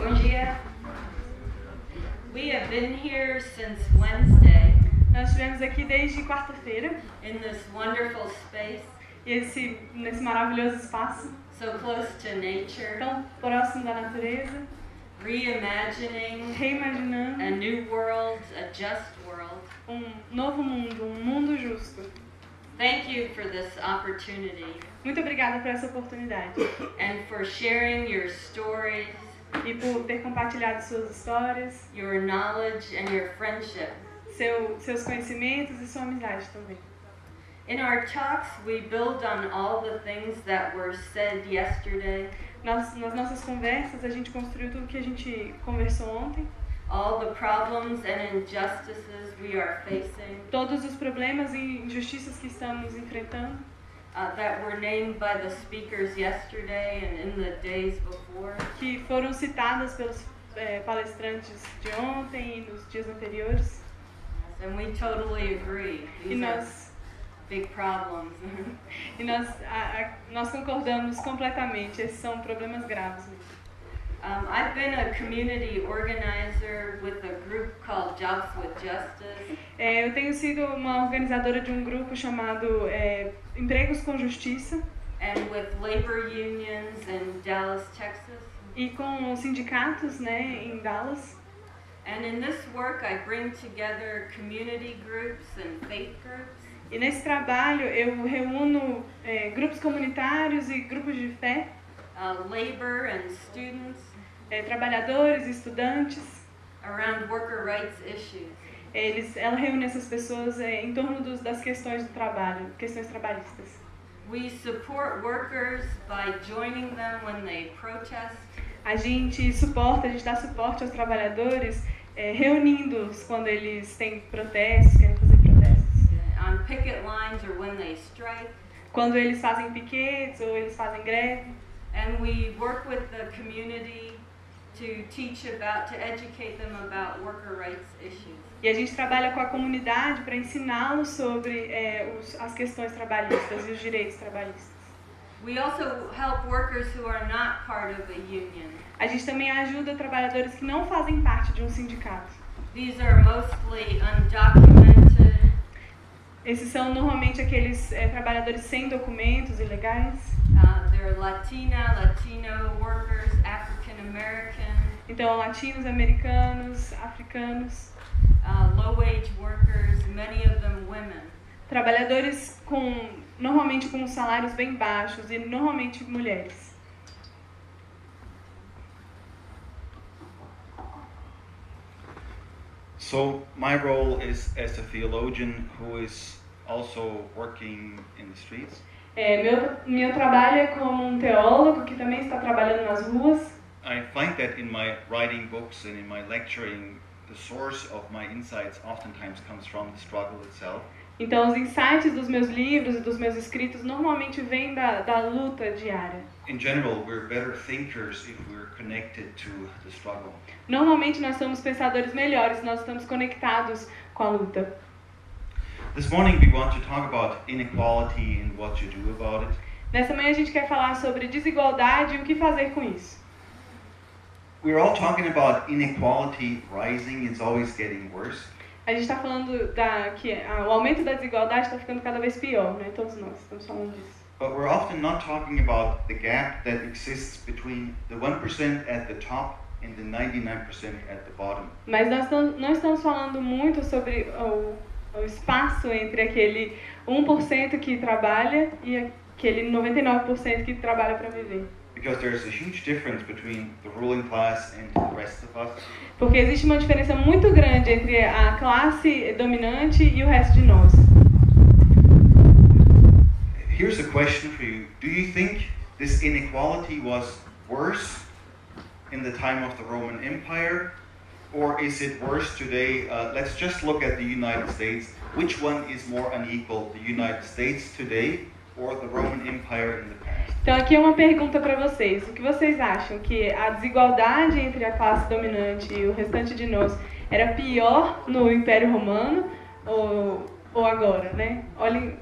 Bom dia. We have been here since Wednesday. Nós estivemos aqui desde quarta-feira, in this wonderful space, esse, nesse maravilhoso espaço, so close to nature, tão próximo da natureza, reimagining reimaginando a new world, a just world. um novo mundo, um mundo justo. Thank you for this opportunity. Muito obrigada por essa oportunidade. And for sharing your stories, e por ter compartilhado suas histórias, your knowledge, and your friendship. seu, seus conhecimentos e sua amizade também. In our talks, we build on all the things that were said yesterday, Nas, nas nossas conversas, a gente construiu tudo que a gente conversou ontem, all the problems and injustices we are facing todos os problemas e injustiças que estamos enfrentando, uh, that were named by the speakers yesterday and in the days before. que foram citadas pelos eh, palestrantes de ontem e nos dias anteriores. And we totally agree. E These are nós, big problems. e nós, a- a- nós concordamos completamente, esses são problemas graves. mesmo. Um, I've been a community organizer with a group called Jobs with Justice. É, eu tenho sido uma organizadora de um grupo chamado é, Empregos com Justiça and with labor unions in Dallas, Texas. e com sindicatos né, em Dallas. And in this work, I bring together community groups and faith groups. E nesse trabalho eu reúno é, grupos comunitários e grupos de fé, uh, labor and students é, trabalhadores, estudantes. around worker rights issues. Eles, ela reúne essas pessoas é, em torno dos, das questões do trabalho, questões trabalhistas. We support workers by joining them when they protest, A gente suporta, a gente dá suporte aos trabalhadores, é, reunindo-os quando eles têm protestos, querem fazer protestos. uh, on picket lines, or when they strike. Quando eles fazem piquetes ou eles fazem greve. And we work with the community to teach about, to educate them about worker rights issues. E a gente trabalha com a comunidade para ensiná-los sobre é, os, as questões trabalhistas e os direitos trabalhistas. We also help workers who are not part of a union. A gente também ajuda trabalhadores que não fazem parte de um sindicato. These are mostly undocumented, Esses são normalmente aqueles é, trabalhadores sem documentos ilegais. uh, they're Latina, Latino workers, African American, Então, latinos, americanos, africanos, uh, low wage workers, many of them women. trabalhadores com normalmente com salários bem baixos e normalmente mulheres. So my role is as a theologian who is also working in the streets. É, meu, meu trabalho é como um teólogo que também está trabalhando nas ruas. I find that in my writing books and in my lecturing, the source of my insights oftentimes comes from the struggle itself. Então, os insights dos meus livros e dos meus escritos normalmente vêm da, da luta diária. In general, we're better thinkers if we're connected to the struggle. Normalmente, nós somos pensadores melhores, nós estamos conectados com a luta. This morning, we want to talk about inequality and what you do about it. Nessa manhã, a gente quer falar sobre desigualdade e o que fazer com isso. We're all talking about inequality rising, it's always getting worse. A gente está falando da, que a- o aumento da desigualdade está ficando cada vez pior, né? Todos nós estamos falando disso. But we're often not talking about the gap that exists between the 1% at the top and the 99% at the bottom. Mas nós não estamos falando muito sobre o, o espaço entre aquele 1% que trabalha e aquele 99% que trabalha para viver. Because there's a huge difference between the ruling class and the rest of us. Porque existe uma diferença muito grande entre a classe dominante e o resto de nós. Here's a question for you Do you think this inequality was worse in the time of the Roman Empire? Or is it worse today? Uh, let's just look at the United States. Which one is more unequal, the United States today or the Roman Empire in the past? Então aqui é uma pergunta para vocês. O que vocês acham que a desigualdade entre a classe dominante e o restante de nós era pior no Império Romano ou, ou agora, né? Olhem,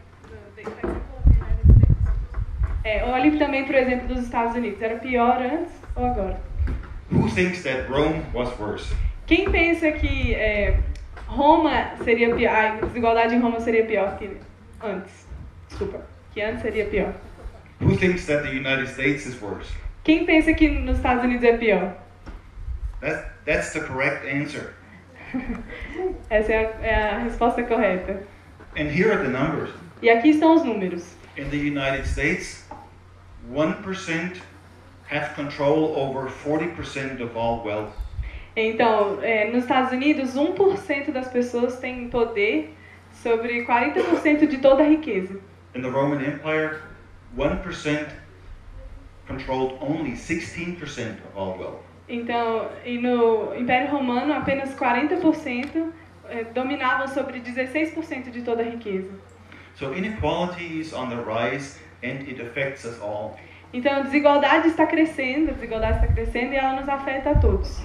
é, olhem também, por exemplo, dos Estados Unidos. Era pior antes ou agora? Who thinks that Rome was worse? Quem pensa que é, Roma seria pior, a desigualdade em Roma seria pior que antes? Desculpa, que antes seria pior. Who thinks that the United States is worse? Quem pensa que nos Estados Unidos é pior? That, that's the correct answer. Essa é a, é a resposta correta. And here are the numbers. E aqui estão os números. In the United States, 1% have control over 40% of all wealth. Então, é, nos Estados Unidos, 1% das pessoas têm poder sobre 40% de toda a riqueza. In the Roman Empire, 1% controlled only 16% of all wealth. Então, e no Império Romano, apenas 40% é, dominavam sobre 16% de toda a riqueza. So inequality is on the rise and it affects us all. Então, a desigualdade está crescendo, a desigualdade está crescendo e ela nos afeta a todos.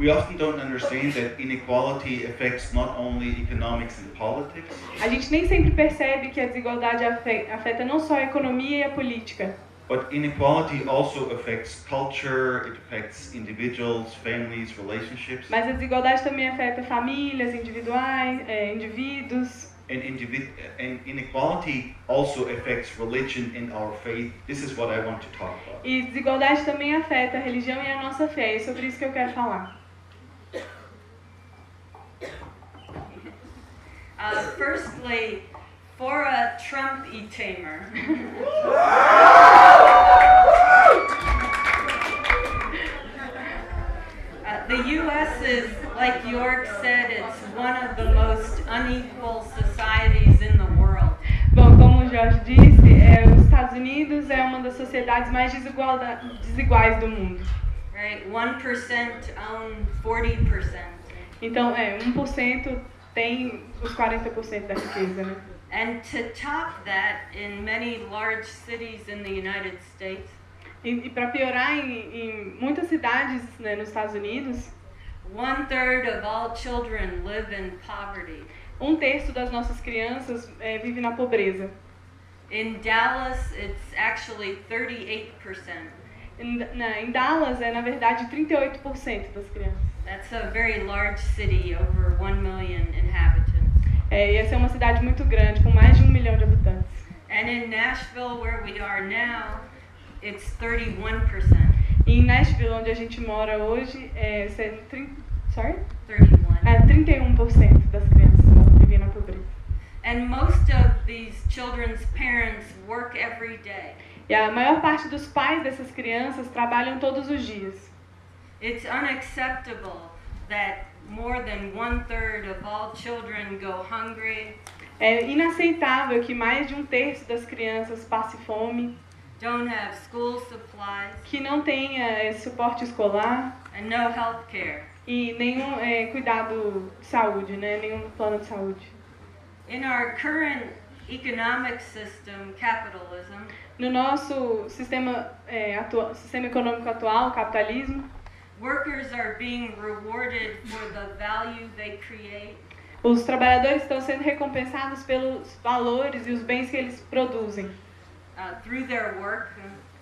We often don't understand that inequality affects not only economics and politics, A gente nem sempre percebe que a desigualdade afe- afeta não só a economia e a política, but inequality also affects culture, it affects individuals, families, relationships, mas a desigualdade também afeta famílias, individuais, é, indivíduos. and, individ- and inequality also affects religion and our faith. This is what I want to talk about. E desigualdade também afeta a religião e a nossa fé. É sobre isso que eu quero falar. Uh, firstly, for a Trump e-tamer. Uh, the U.S. is, like York said, it's one of the most unequal societies in the world. Bom, como o Jorge disse, é, os Estados Unidos é uma das sociedades mais desigualda- desiguais do mundo. Right? 1% own 40%. Então, é, 1% tem os 40% da riqueza, né? And to top that, in many large cities in the United States, E, e para piorar, em, em muitas cidades né, nos Estados Unidos, one third of all children live in poverty. um terço das nossas crianças é, vive na pobreza. In Dallas, it's actually 38%. Em, na, em Dallas, é na verdade 38% das crianças. That's a very large city, over 1 million inhabitants. É, e essa é uma cidade muito grande, com mais de um milhão de habitantes. And in Nashville, where we are now, it's 31%. E em Nashville, onde a gente mora hoje, é, se- trin- sorry? 31. É, 31% das crianças vivem na pobreza. And most of these children's parents work every day. E a maior parte dos pais dessas crianças trabalham todos os dias. It's unacceptable that more than one third of all children go hungry, É inaceitável que mais de um terço das crianças passe fome, don't have school supplies, que não tenha é, suporte escolar and no health care. e nenhum é, cuidado de saúde, né? nenhum plano de saúde. In our current economic system, capitalism, No nosso sistema, é, atua- sistema econômico atual, capitalismo, workers are being rewarded for the value they create os trabalhadores estão sendo recompensados pelos valores e os bens que eles produzem uh, through their work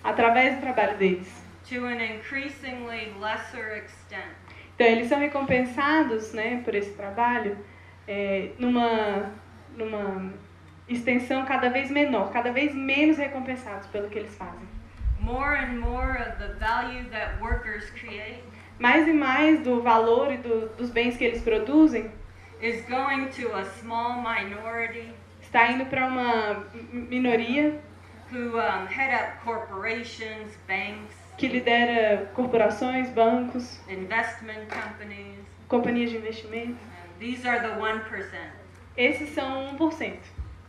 através do trabalho deles. to an increasingly lesser extent. Então, eles são recompensados né, por esse trabalho é, numa, numa extensão cada vez menor, cada vez menos recompensados pelo que eles fazem. More and more of the value that workers create Mais e mais do valor e do, dos bens que eles produzem is going to a small minority está indo para uma minoria who um, head up corporations, banks, que lidera corporações, bancos, investment companies. companhias de investimento. These are the 1%. Esses são 1%. The neoliberal agenda in the United States,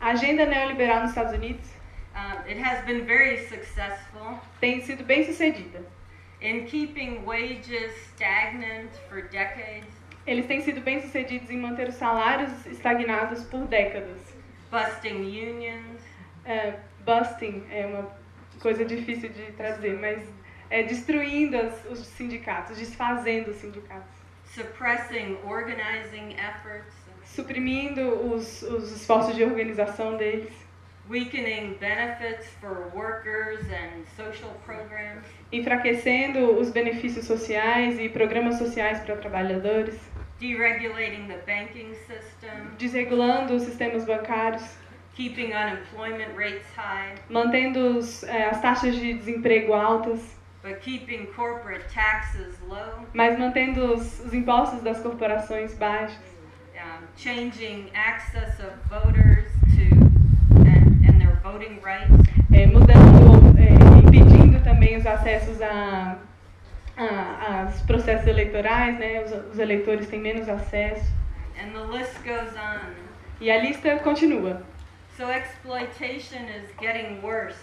A agenda neoliberal nos Estados Unidos. Um, it has been very successful. Tem sido bem sucedida. in keeping wages stagnant for decades, Eles têm sido bem sucedidos em manter os salários estagnados por décadas. busting unions, É, busting é uma coisa difícil de traduzir, mas é destruindo as- os sindicatos, desfazendo os sindicatos, suprimindo os, os esforços de organização deles, weakening benefits for workers and social programs, enfraquecendo os benefícios sociais e programas sociais para trabalhadores, deregulating the banking system, desregulando os sistemas bancários, keeping unemployment rates high, mantendo os, eh, as taxas de desemprego altas, but keeping corporate taxes low, mas mantendo os, os impostos das corporações baixos, um, changing access of voters to and, and their voting rights, eh, mudando, eh, impedindo também os acessos a, a, aos processos eleitorais, né? Os, os eleitores têm menos acesso. and the list goes on. E a lista continua. So exploitation is getting worse.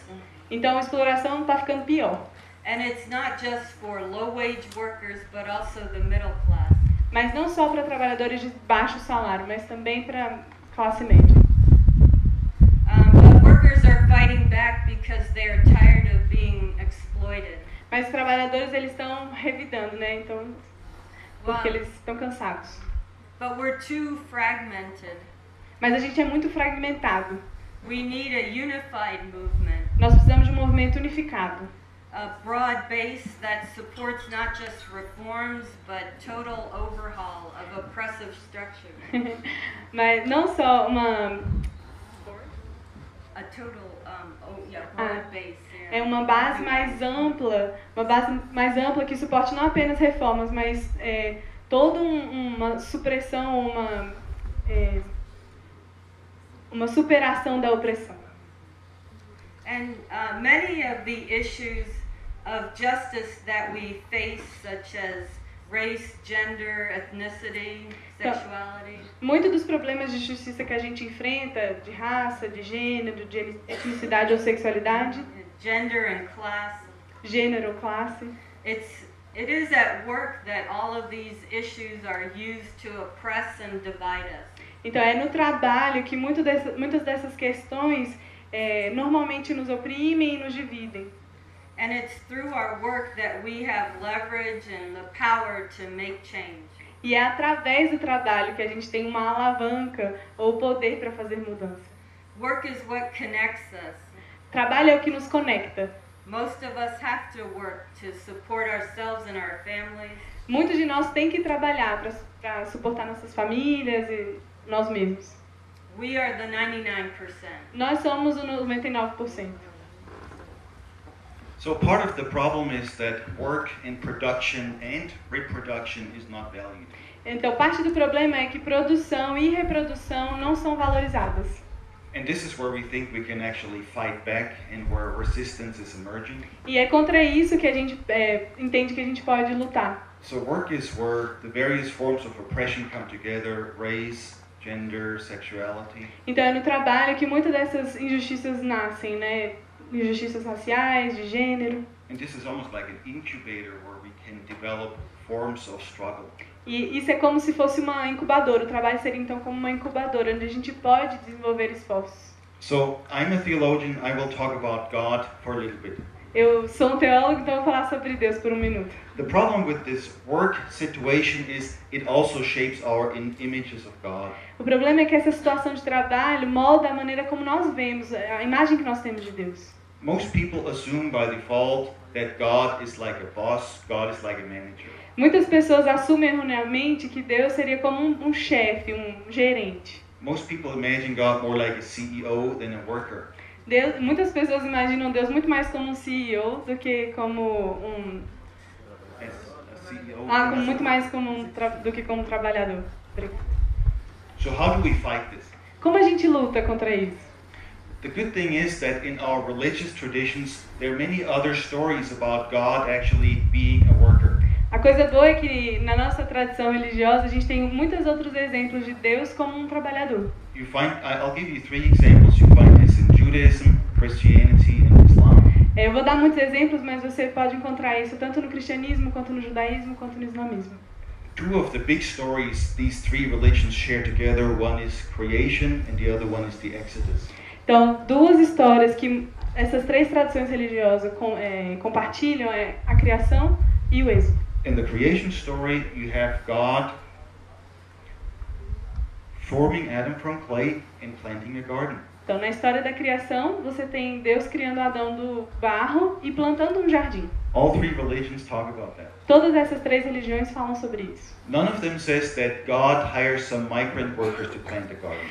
Então a exploração está ficando pior. And it's not just for low wage workers, but also the middle class. Mas não só para trabalhadores de baixo salário, mas também para classe média. Um, but workers are fighting back because they are tired of being exploited. Mas os trabalhadores eles estão revidando, né? Então, porque Well, eles estão cansados. but we're too fragmented. Mas a gente é muito fragmentado. We need a unified movement, Nós precisamos de um movimento unificado, a broad base that supports not just reforms, but total overhaul of oppressive structures. mas não só uma A total, um, oh, yeah, broad Ah, base. yeah. é uma base mais ampla, uma base mais ampla que suporte não apenas reformas, mas é, toda um- uma supressão, uma é, uma superação da opressão. And uh, many of the issues of justice that we face, such as race, gender, ethnicity, sexuality, Muitos dos problemas de justiça que a gente enfrenta, de raça, de gênero, de etnicidade ou sexualidade, gender and class, gênero classe, it's it is at work that all of these issues are used to oppress and divide us. Então é no trabalho que muito dessa, muitas dessas questões é, normalmente nos oprimem e nos dividem. And it's through our work that we have leverage and the power to make change. E é através do trabalho que a gente tem uma alavanca ou poder para fazer mudança. Work is what connects us. Trabalho é o que nos conecta. Most of us have to work to support ourselves and our families. Muitos de nós têm que trabalhar para suportar nossas famílias e nós mesmos. We are the 99%. Nós somos o 99%. So part of the problem is that work in production and reproduction is not valued. Então, parte do problema é que produção e reprodução não são valorizadas. And this is where we think we can actually fight back and where resistance is emerging. E é contra isso que a gente é, entende que a gente pode lutar. So work is where the various forms of oppression come together, race, gender, sexuality. Então, é no trabalho que muitas dessas injustiças nascem, né? Injustiças raciais, de gênero. And this is almost like an incubator where we can develop forms of struggle. E isso é como se fosse uma incubadora. O trabalho seria então como uma incubadora, onde a gente pode desenvolver esforços. So I'm a theologian, I will talk about God for a little bit. Eu sou um teólogo, então vou falar sobre Deus por um minuto. The problem with this work situation is it also shapes our images of God. O problema é que essa situação de trabalho molda a maneira como nós vemos, a imagem que nós temos de Deus. Most people assume by default that God is like a boss, God is like a manager. Muitas pessoas assumem erroneamente que Deus seria como um, um chefe, um gerente. Most people imagine God more like a CEO than a worker. Deus, muitas pessoas imaginam Deus muito mais como um CEO do que como um ah, muito mais como um tra- do que como trabalhador. So how do we fight this? Como a gente luta contra isso? The good thing is that in our religious traditions, there are many other stories about God actually being a worker. A coisa boa é que na nossa tradição religiosa a gente tem muitos outros exemplos de Deus como um trabalhador. You find I'll give you three examples. You find Judaism, Christianity, and Islam. Eu vou dar muitos exemplos, mas você pode encontrar isso tanto no cristianismo, quanto no judaísmo, quanto no islamismo. Two of the big stories these three religions share together, one is creation and the other one is the Exodus. Então, duas histórias que essas três tradições religiosas com- é, compartilham é a criação e o êxodo. In the creation story, you have God forming Adam from clay and planting a garden. Então, na história da criação, você tem Deus criando Adão do barro e plantando um jardim. All three religions talk about that. Todas essas três religiões falam sobre isso. None of them says that God hires some migrant workers to plant the garden.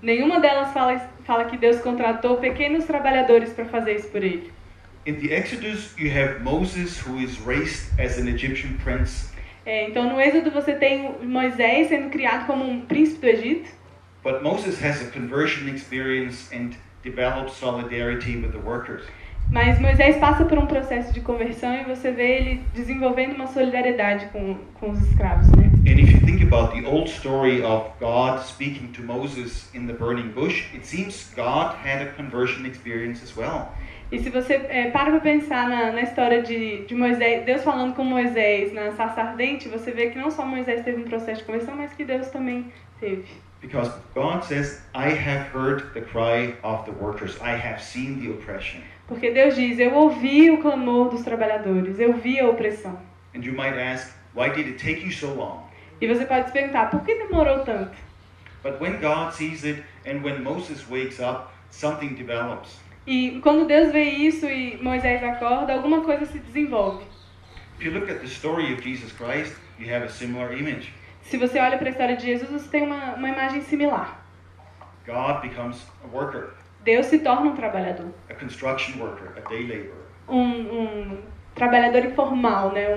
Nenhuma delas fala, fala que Deus contratou pequenos trabalhadores para fazer isso por ele. In the Exodus, you have Moses who is raised as an Egyptian prince, É, então, no Êxodo, você tem Moisés sendo criado como um príncipe do Egito. But Moses has a conversion experience and develops solidarity with the workers. Mas Moisés passa por um processo de conversão e você vê ele desenvolvendo uma solidariedade com, com os escravos, né? And if you think about the old story of God speaking to Moses in the burning bush, it seems God had a conversion experience as well. E se você é, para para pensar na, na história de, de Moisés, Deus falando com Moisés na sarça ardente, você vê que não só Moisés teve um processo de conversão, mas que Deus também teve. Because God says, I have heard the cry of the workers, I have seen the oppression. Porque Deus diz: Eu ouvi o clamor dos trabalhadores, eu vi a opressão. And you might ask, why did it take you so long? E você pode se perguntar: por que demorou tanto? But when God sees it and when Moses wakes up, something develops. E quando Deus vê isso e Moisés acorda, alguma coisa se desenvolve. If you look at the story of Jesus Christ, you have a similar image. Se você olha para a história de Jesus, você tem uma, uma imagem similar. God becomes a worker, Deus se torna um trabalhador, a construction worker, a day laborer. um, um trabalhador informal, né?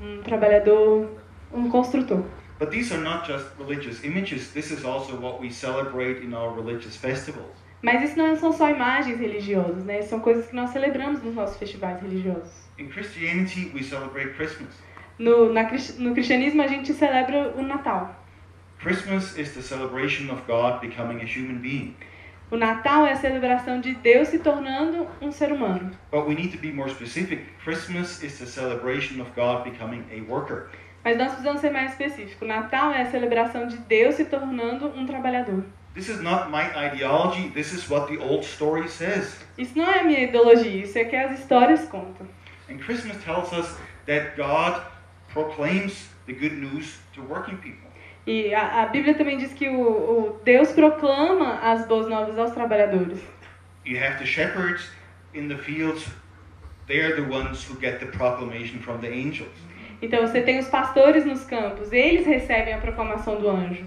um, um trabalhador, um construtor. But these are not just religious images, this is also what we celebrate in our religious festivals. Mas isso não são só imagens religiosas, né? São coisas que nós celebramos nos nossos festivais religiosos. In Christianity, we celebrate Christmas. No, na, no cristianismo, a gente celebra o Natal. Christmas is the celebration of God becoming a human being. O Natal é a celebração de Deus se tornando um ser humano. But we need to be more specific. Christmas is the celebration of God becoming a worker. Mas nós precisamos ser mais específicos. Natal é a celebração de Deus se tornando um trabalhador. This is not my ideology, this is what the old story says. Isso não é minha ideologia, isso é que as histórias contam. And Christmas tells us that God proclaims the good news to working people. E a, a Bíblia também diz que o, o Deus proclama as boas novas aos trabalhadores. You have the shepherds in the fields, they're the ones who get the proclamation from the angels. Então você tem os pastores nos campos, eles recebem a proclamação do anjo.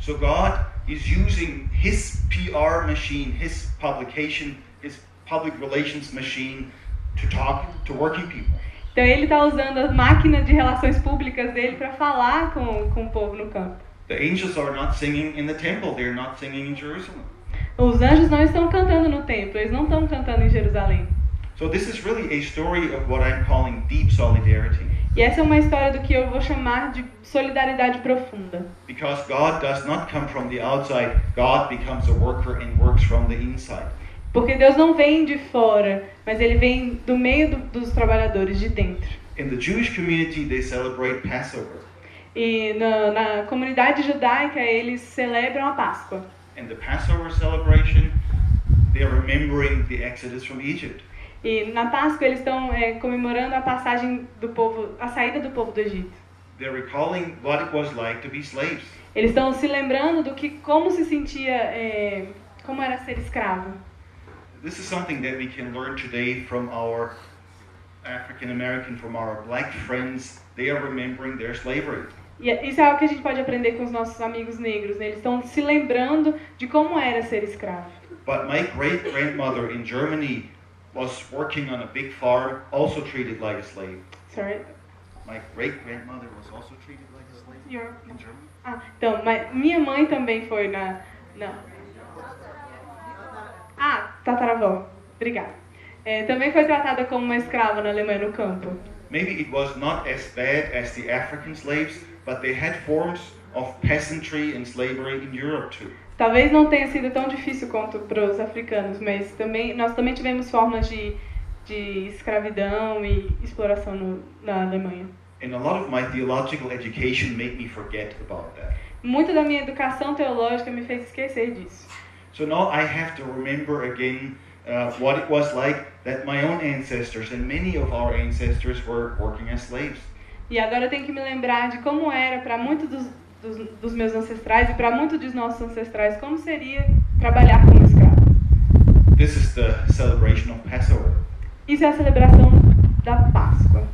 So God is using his PR machine, his publication, his public relations machine to talk to working people. Então ele está usando as máquinas de relações públicas dele para falar com, com o povo no campo. The angels are not singing in the temple, they're not singing in Jerusalem. Os anjos não estão cantando no templo, eles não estão cantando em Jerusalém. So this is really a story of what I'm calling deep solidarity. E essa é uma história do que eu vou chamar de solidariedade profunda. Because God does not come from the outside, God becomes a worker and works from the inside. Porque Deus não vem de fora, mas ele vem do meio do- dos trabalhadores, de dentro. In the Jewish community, they celebrate Passover. E na, na comunidade judaica eles celebram a Páscoa. In the Passover celebration, they're remembering the Exodus from Egypt. E na Páscoa eles estão é, comemorando a passagem do povo, a saída do povo do Egito. They're recalling what it was like to be slaves. Eles estão se lembrando do que como se sentia, é, como era ser escravo. This is something that we can learn today from our African American, from our black friends. They are remembering their slavery. E é- isso é algo que a gente pode aprender com os nossos amigos negros. Né? Eles estão se lembrando de como era ser escravo. But my great grandmother in Germany was working on a big farm, also treated like a slave. Sorry. My great grandmother was also treated like a slave You're- in Germany. Ah, então, mas minha mãe também foi na. na... Ah, tataravó. Obrigada. É, também foi tratada como uma escrava na Alemanha no campo. Maybe it was not as bad as the African slaves, but they had forms of peasantry and slavery in Europe too. Talvez não tenha sido tão difícil quanto para os africanos, mas também nós também tivemos formas de, de escravidão e exploração no, na Alemanha. And a lot of my theological education made me forget about that. Muito da minha educação teológica me fez esquecer disso. So now I have to remember again uh, what it was like that my own ancestors and many of our ancestors were working as slaves. E agora eu tenho que me lembrar de como era para muitos dos, dos, dos meus ancestrais e para muitos dos nossos ancestrais, como seria trabalhar como escravo. This is the celebration of Passover. Isso é a celebração da Páscoa.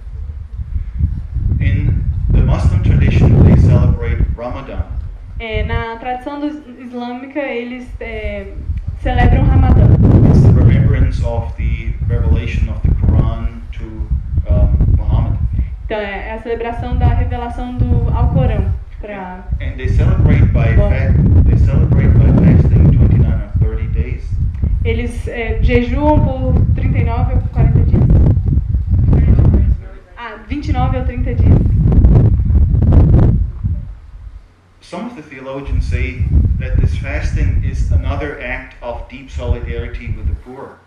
In the Muslim tradition, they celebrate Ramadan. É, na tradição islâmica, eles é, celebram o Ramadã. It's the remembrance of the revelation of the Quran to um, Muhammad. Então, é é a celebração da revelação do Alcorão. Pra, And they celebrate by Wow. fa- they celebrate by fasting 29 or 30 days. eles é, jejuam por 39 ou 40 dias. Ah, 29 ou 30 dias. Some of the theologians say that this fasting is another act of deep solidarity with the poor.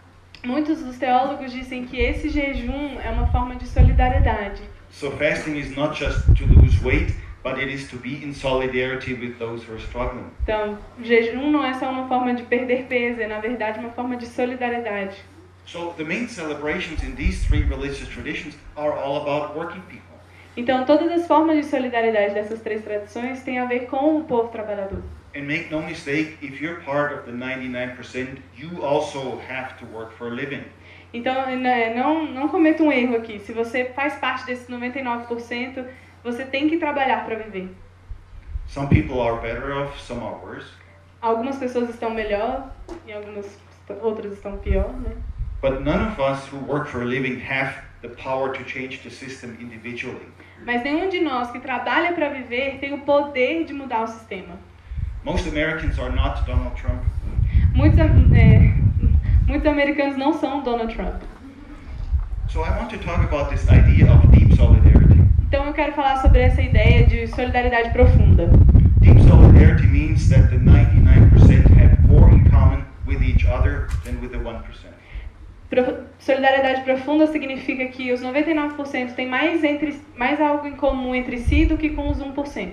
Muitos dos teólogos dizem que esse jejum é uma forma de solidariedade. So fasting is not just to lose weight, but it is to be in solidarity with those who are struggling. Então, jejum não é só uma forma de perder peso, é na verdade uma forma de solidariedade. So the main celebrations in these three religious traditions are all about working people. Então, todas as formas de solidariedade dessas três tradições têm a ver com o povo trabalhador. And make no mistake, if you're part of the 99%, you also have to work for a living. Então, né, não, não cometa um erro aqui. Se você faz parte desses 99%, você tem que trabalhar para viver. Some people are better off, some are worse. Algumas pessoas estão melhor e algumas outras estão pior, né? But none of us who work for a living have the power to change the system individually. Mas nenhum de nós que trabalha para viver tem o poder de mudar o sistema. Most Americans are not Donald Trump. Muitos, é, muitos americanos não são Donald Trump. So I want to talk about this idea of deep solidarity. Então eu quero falar sobre essa ideia de solidariedade profunda. Deep solidarity means that the 99% have more in common with each other than with the 1%. Solidariedade profunda significa que os 99% têm mais, entre, mais algo em comum entre si do que com os 1%.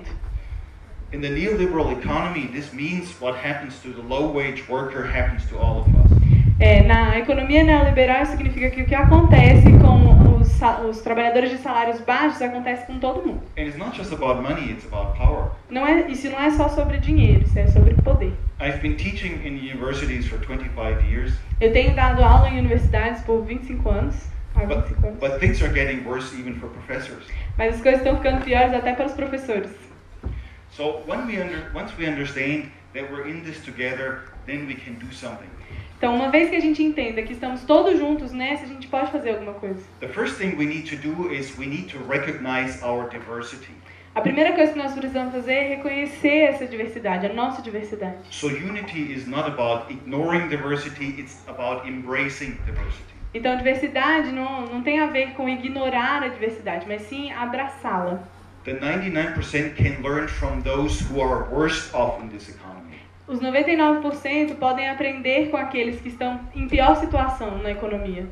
In the neoliberal economy, this means what happens to the low wage worker happens to all of us. É, na economia neoliberal, significa que o que acontece com os, trabalhadores de salários baixos acontece com todo mundo. And it's not just about money, it's about power. Não é, isso não é só sobre dinheiro, isso é sobre poder. I've been teaching in universities for 25 years, Eu tenho dado aula em universidades por 25 anos, há but, 25 anos, but things are getting worse even for professors. mas as coisas estão ficando piores até para os professores. So when we under, once we understand that we're in this together, then we can do something. Então, uma vez que a gente entenda que estamos todos juntos nessa, a gente pode fazer alguma coisa. The first thing we need to do is we need to recognize our diversity. A primeira coisa que nós precisamos fazer é reconhecer essa diversidade, a nossa diversidade. So unity is not about ignoring diversity, it's about embracing diversity. Então, diversidade não, não tem a ver com ignorar a diversidade, mas sim abraçá-la. The 99% can learn from those who are worst off in this economy. Os 99% podem aprender com aqueles que estão em pior situação na economia.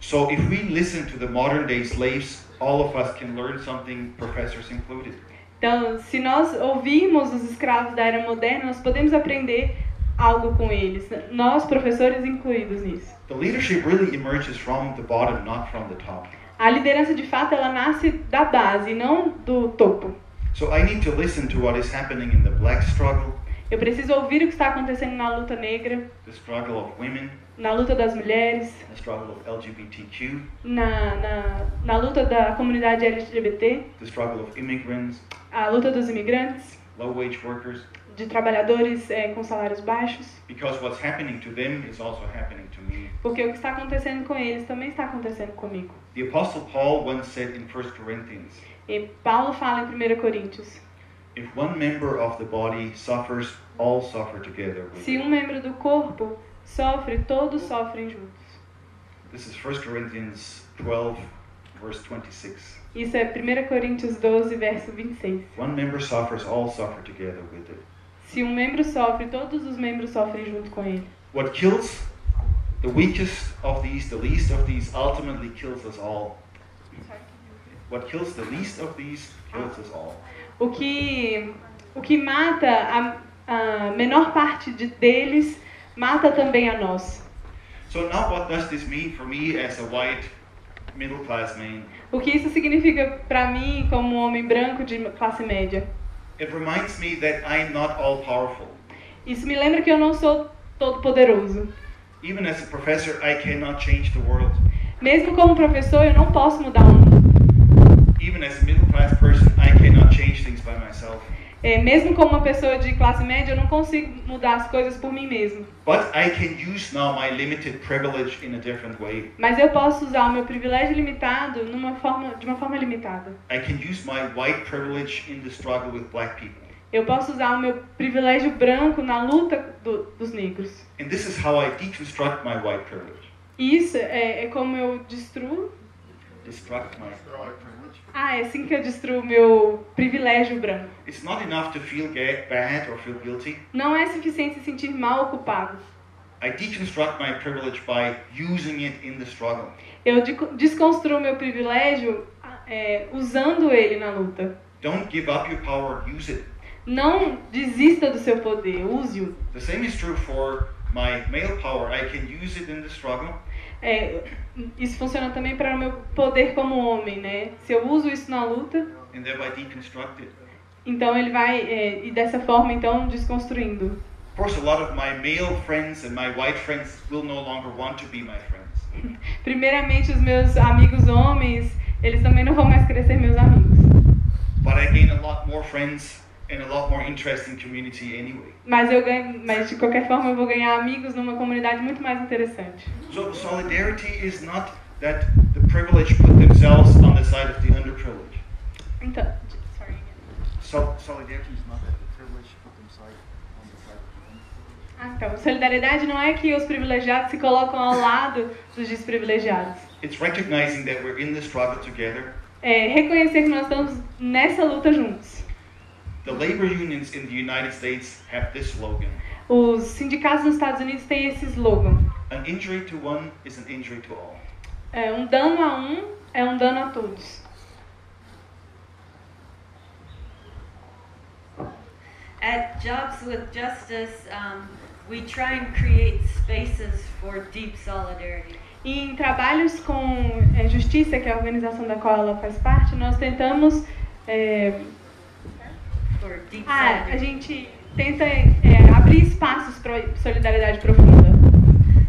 So if we listen to the modern day slaves, all of us can learn something, professors included. Então, se nós ouvirmos os escravos da era moderna, nós podemos aprender algo com eles, nós professores incluídos nisso. The leadership really emerges from the bottom, not from the top. A liderança de fato ela nasce da base, não do topo. So I need to listen to what is happening in the black struggle, Eu preciso ouvir o que está acontecendo na luta negra, the struggle of women, na luta das mulheres, LGBTQ, na, na, na luta da comunidade LGBT, a luta dos imigrantes, low wage workers, de trabalhadores eh, com salários baixos, because what's happening to them is also happening to me. porque o que está acontecendo com eles também está acontecendo comigo. The Apostle Paul once said in 1 Corinthians, E Paulo fala em 1 Coríntios: if one member of the body suffers, all suffer together with se um membro do corpo sofre, todos sofrem juntos. This is 1 Corinthians 12, verse 26. Isso é 1 Coríntios 12, verso 26. One member suffers, all suffer together with it. Se um membro sofre, todos os membros sofrem junto com ele. What kills the weakest of these, the least of these, ultimately kills us all. What kills the least of these kills us all. O que, o que mata a, a menor parte de, deles, mata também a nós. So now what does this mean for me as a white middle class man? O que isso significa para mim, como um homem branco de classe média? It reminds me that I'm not all powerful. Isso me lembra que eu não sou todo poderoso. Even as a professor, I cannot change the world. Mesmo como professor, eu não posso mudar o mundo. Even as a middle class person, I cannot change myself. É, mesmo como uma pessoa de classe média, eu não consigo mudar as coisas por mim mesmo. But I can use now my limited privilege in a different way. Mas eu posso usar o meu privilégio limitado numa forma, de uma forma limitada. I can use my white privilege in the struggle with black people. Eu posso usar o meu privilégio branco na luta do- dos negros. And this is how I deconstruct my white privilege. E isso é, é como eu destruo. Destruct my white privilege. Ah, é assim que eu destruo meu privilégio branco. It's not enough to feel bad or feel guilty. Não é suficiente se sentir mal ou culpado. I deconstruct my privilege by using it in the struggle. Eu de- desconstruo meu privilégio é, usando ele na luta. Don't give up your power, use it. Não desista do seu poder, use-o. The same is true for my male power. I can use it in the struggle. É, isso funciona também para o meu poder como homem, né? Se eu uso isso na luta, então ele vai é, e dessa forma então desconstruindo. Of course, a lot of my male friends and my white friends will no longer want to be my friends. Primeiramente os meus amigos homens, eles também não vão mais querer ser meus amigos. But I gain a lot more friends and a lot more interesting community anyway. Mas eu ganho, mas de qualquer forma eu vou ganhar amigos numa comunidade muito mais interessante. So solidarity is not that the privileged put themselves on the side of the underprivileged. Então, sorry. So solidarity is not that the privileged put themselves on the side of the underprivileged. Ah, então, solidariedade não é que os privilegiados se colocam ao lado dos desprivilegiados. It's recognizing that we're in the struggle together. É reconhecer que nós estamos nessa luta juntos. The labor unions in the United States have this slogan. Os sindicatos nos Estados Unidos têm esse slogan: An injury to one is an injury to all. é, um dano a um é um dano a todos. At Jobs with Justice, um, we try and create spaces for deep solidarity. Em trabalhos com é, justiça, que é a organização da qual ela faz parte, nós tentamos. é, Deep ah, a solidarity. gente tenta é, abrir espaços para solidariedade profunda.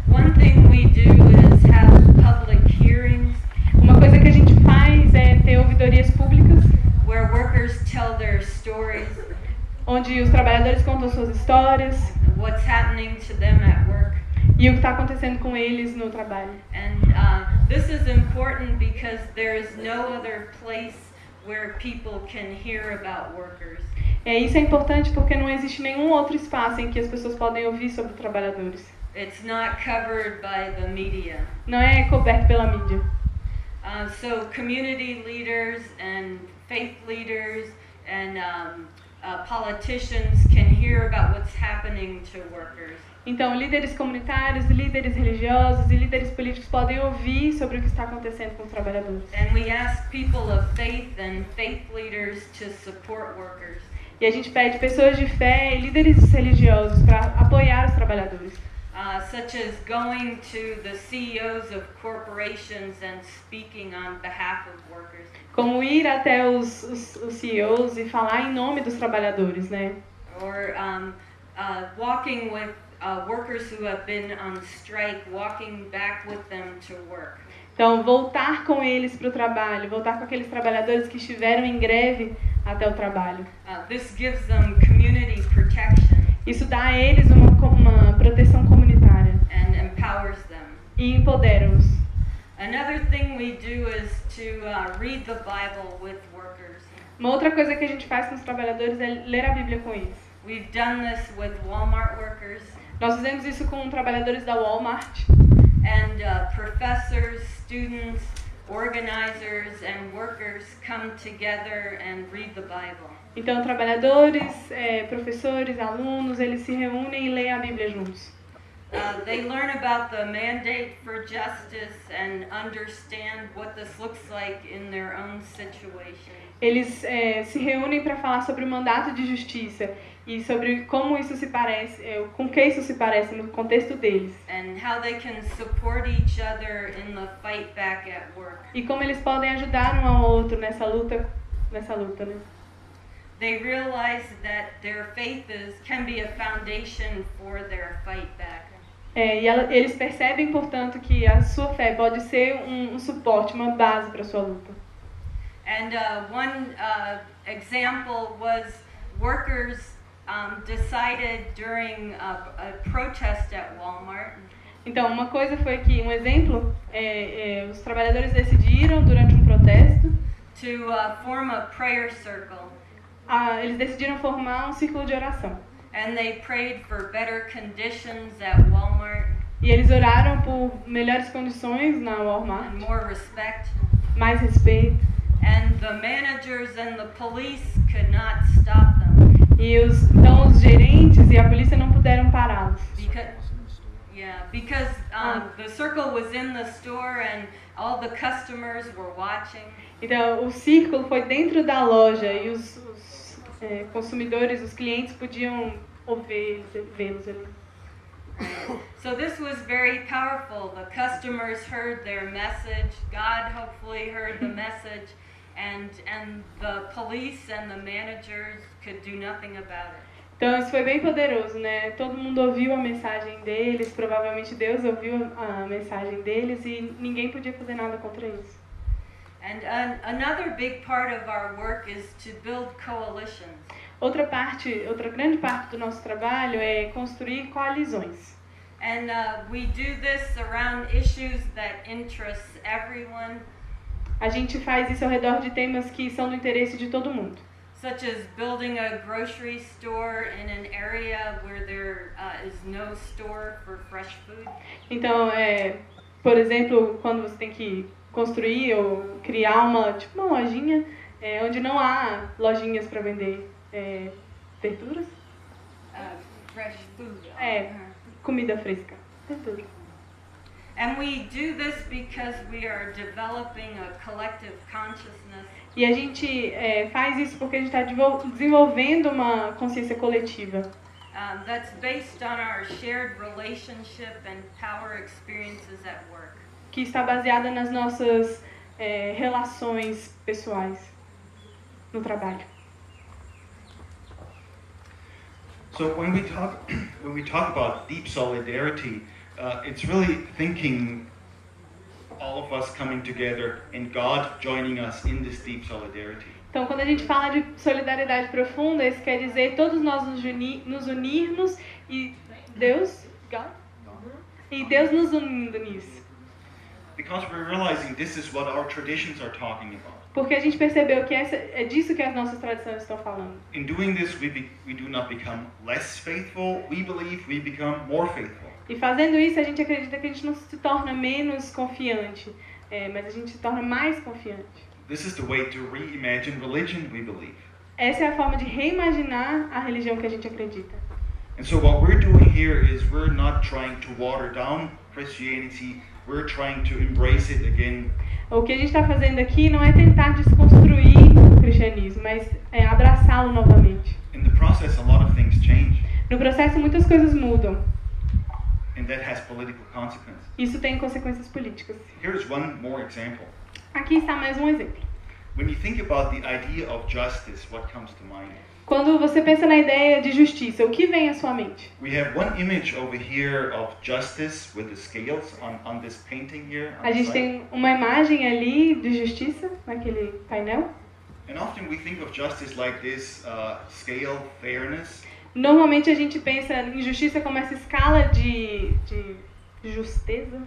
One thing we do is have public hearings Uma coisa que a gente faz é ter ouvidorias públicas, where workers tell their stories, onde os trabalhadores contam suas histórias what's happening to them at work. e o que está acontecendo com eles no trabalho. And uh, this is important because there is no other place where people can hear about workers. É, isso é importante porque não existe nenhum outro espaço em que as pessoas podem ouvir sobre trabalhadores. It's not covered by the media. Não é coberto pela mídia. Uh, so community leaders and faith leaders and um, uh, politicians can hear about what's happening to workers. Então, líderes comunitários, líderes religiosos e líderes políticos podem ouvir sobre o que está acontecendo com os trabalhadores. And we ask people of faith and faith leaders to support workers. E a gente pede pessoas de fé e líderes religiosos para apoiar os trabalhadores. Uh, such as going to the CEOs of corporations and speaking on behalf of workers. Como ir até os, os, os CEOs e falar em nome dos trabalhadores, né? or um, uh, walking with uh, workers who have been on strike, walking back with them to work. Então, voltar com eles para o trabalho, voltar com aqueles trabalhadores que estiveram em greve até o trabalho. This gives them community protection Isso dá a eles uma, uma proteção comunitária and empowers them. e empodera-os. Another thing we do is to read the Bible with workers. Uma outra coisa que a gente faz com os trabalhadores é ler a Bíblia com eles. We've done this with Walmart workers Nós fizemos isso com trabalhadores da Walmart and uh, professors, students, organizers, and workers come together and read the Bible. Então, trabalhadores, eh, professores, alunos, eles se reúnem e leem a Bíblia juntos. Uh, they learn about the mandate for justice and understand what this looks like in their own situation. Eles eh, se reúnem para falar sobre o mandato de justiça e sobre como isso se parece, eh, com que isso se parece no contexto deles. And how they can support each other in the fight back at work. E como eles podem ajudar um ao outro nessa luta, nessa luta, né? They realize that their faith is, can be a foundation for their fight back. É, e ela- eles percebem, portanto, que a sua fé pode ser um, um suporte, uma base para a sua luta. And uh, one uh, example was workers um, decided during a, a protest at Walmart Então, uma coisa foi que, um exemplo, é, é, os trabalhadores decidiram, durante um protesto, to uh, form a prayer circle. a- eles decidiram formar um círculo de oração. And they prayed for better conditions at Walmart E eles oraram por melhores condições na Walmart, more respect. mais respeito. And the managers and the police could not stop them E os, então os gerentes e a polícia não puderam pará-los. yeah, because um, the circle was in the store and all the customers were watching. Então, o círculo foi dentro da loja e os, é, consumidores, os clientes podiam vê-los ali. So this was very powerful. The customers heard their message. God hopefully heard the message, and and the police and the managers could do nothing about it. Então, isso foi bem poderoso, né? Todo mundo ouviu a mensagem deles, provavelmente Deus ouviu a mensagem deles e ninguém podia fazer nada contra isso. Outra parte, outra grande parte do nosso trabalho é construir coalizões. And uh, we do this around issues that interest everyone, A gente faz isso ao redor de temas que são do interesse de todo mundo. such as building a grocery store in an area where there uh, is no store for fresh food. Então, é, por exemplo, quando você tem que construir ou criar uma, tipo uma lojinha, é, onde não há lojinhas para vender é, verduras, Uh, fresh food. É. Uh-huh. comida fresca. And we do this because we are developing a collective consciousness E a gente é, faz isso porque a gente está desenvolvendo uma consciência coletiva. um, that's based on our shared relationship and power experiences at work. Que está baseada nas nossas é, relações pessoais no trabalho. So when we talk when we talk about deep solidarity, uh, it's really thinking all of us coming together and God joining us in this deep solidarity. Então, quando a gente fala de solidariedade profunda, isso quer dizer todos nós nos, uni nos unirmos e Deus, God, e Deus nos unindo nisso. Porque a gente percebeu que essa, é disso que as nossas tradições estão falando. In doing this, we, be, we do not become less faithful. We believe we become more faithful. E fazendo isso, a gente acredita que a gente não se torna menos confiante, é, mas a gente se torna mais confiante. This is the way to reimagine religion, we believe. Essa é a forma de reimaginar a religião que a gente acredita. And so what we're doing here is we're not trying to water down Christianity. We're trying to embrace it again O que a gente está fazendo aqui não é tentar desconstruir o cristianismo, mas é abraçá-lo novamente. In the process, a lot of things change, No processo, muitas coisas mudam. and that has political consequences. Isso tem consequências políticas. Here's one more example. Aqui está mais um exemplo. When you think about the idea of justice, what comes to mind? Quando você pensa na ideia de justiça, o que vem à sua mente? We have one image over here of justice with the scales on, on this painting here. A gente tem uma imagem ali de justiça naquele painel. And often we think of justice like this uh, scale, fairness. Normalmente a gente pensa em justiça como essa escala de, de justeza.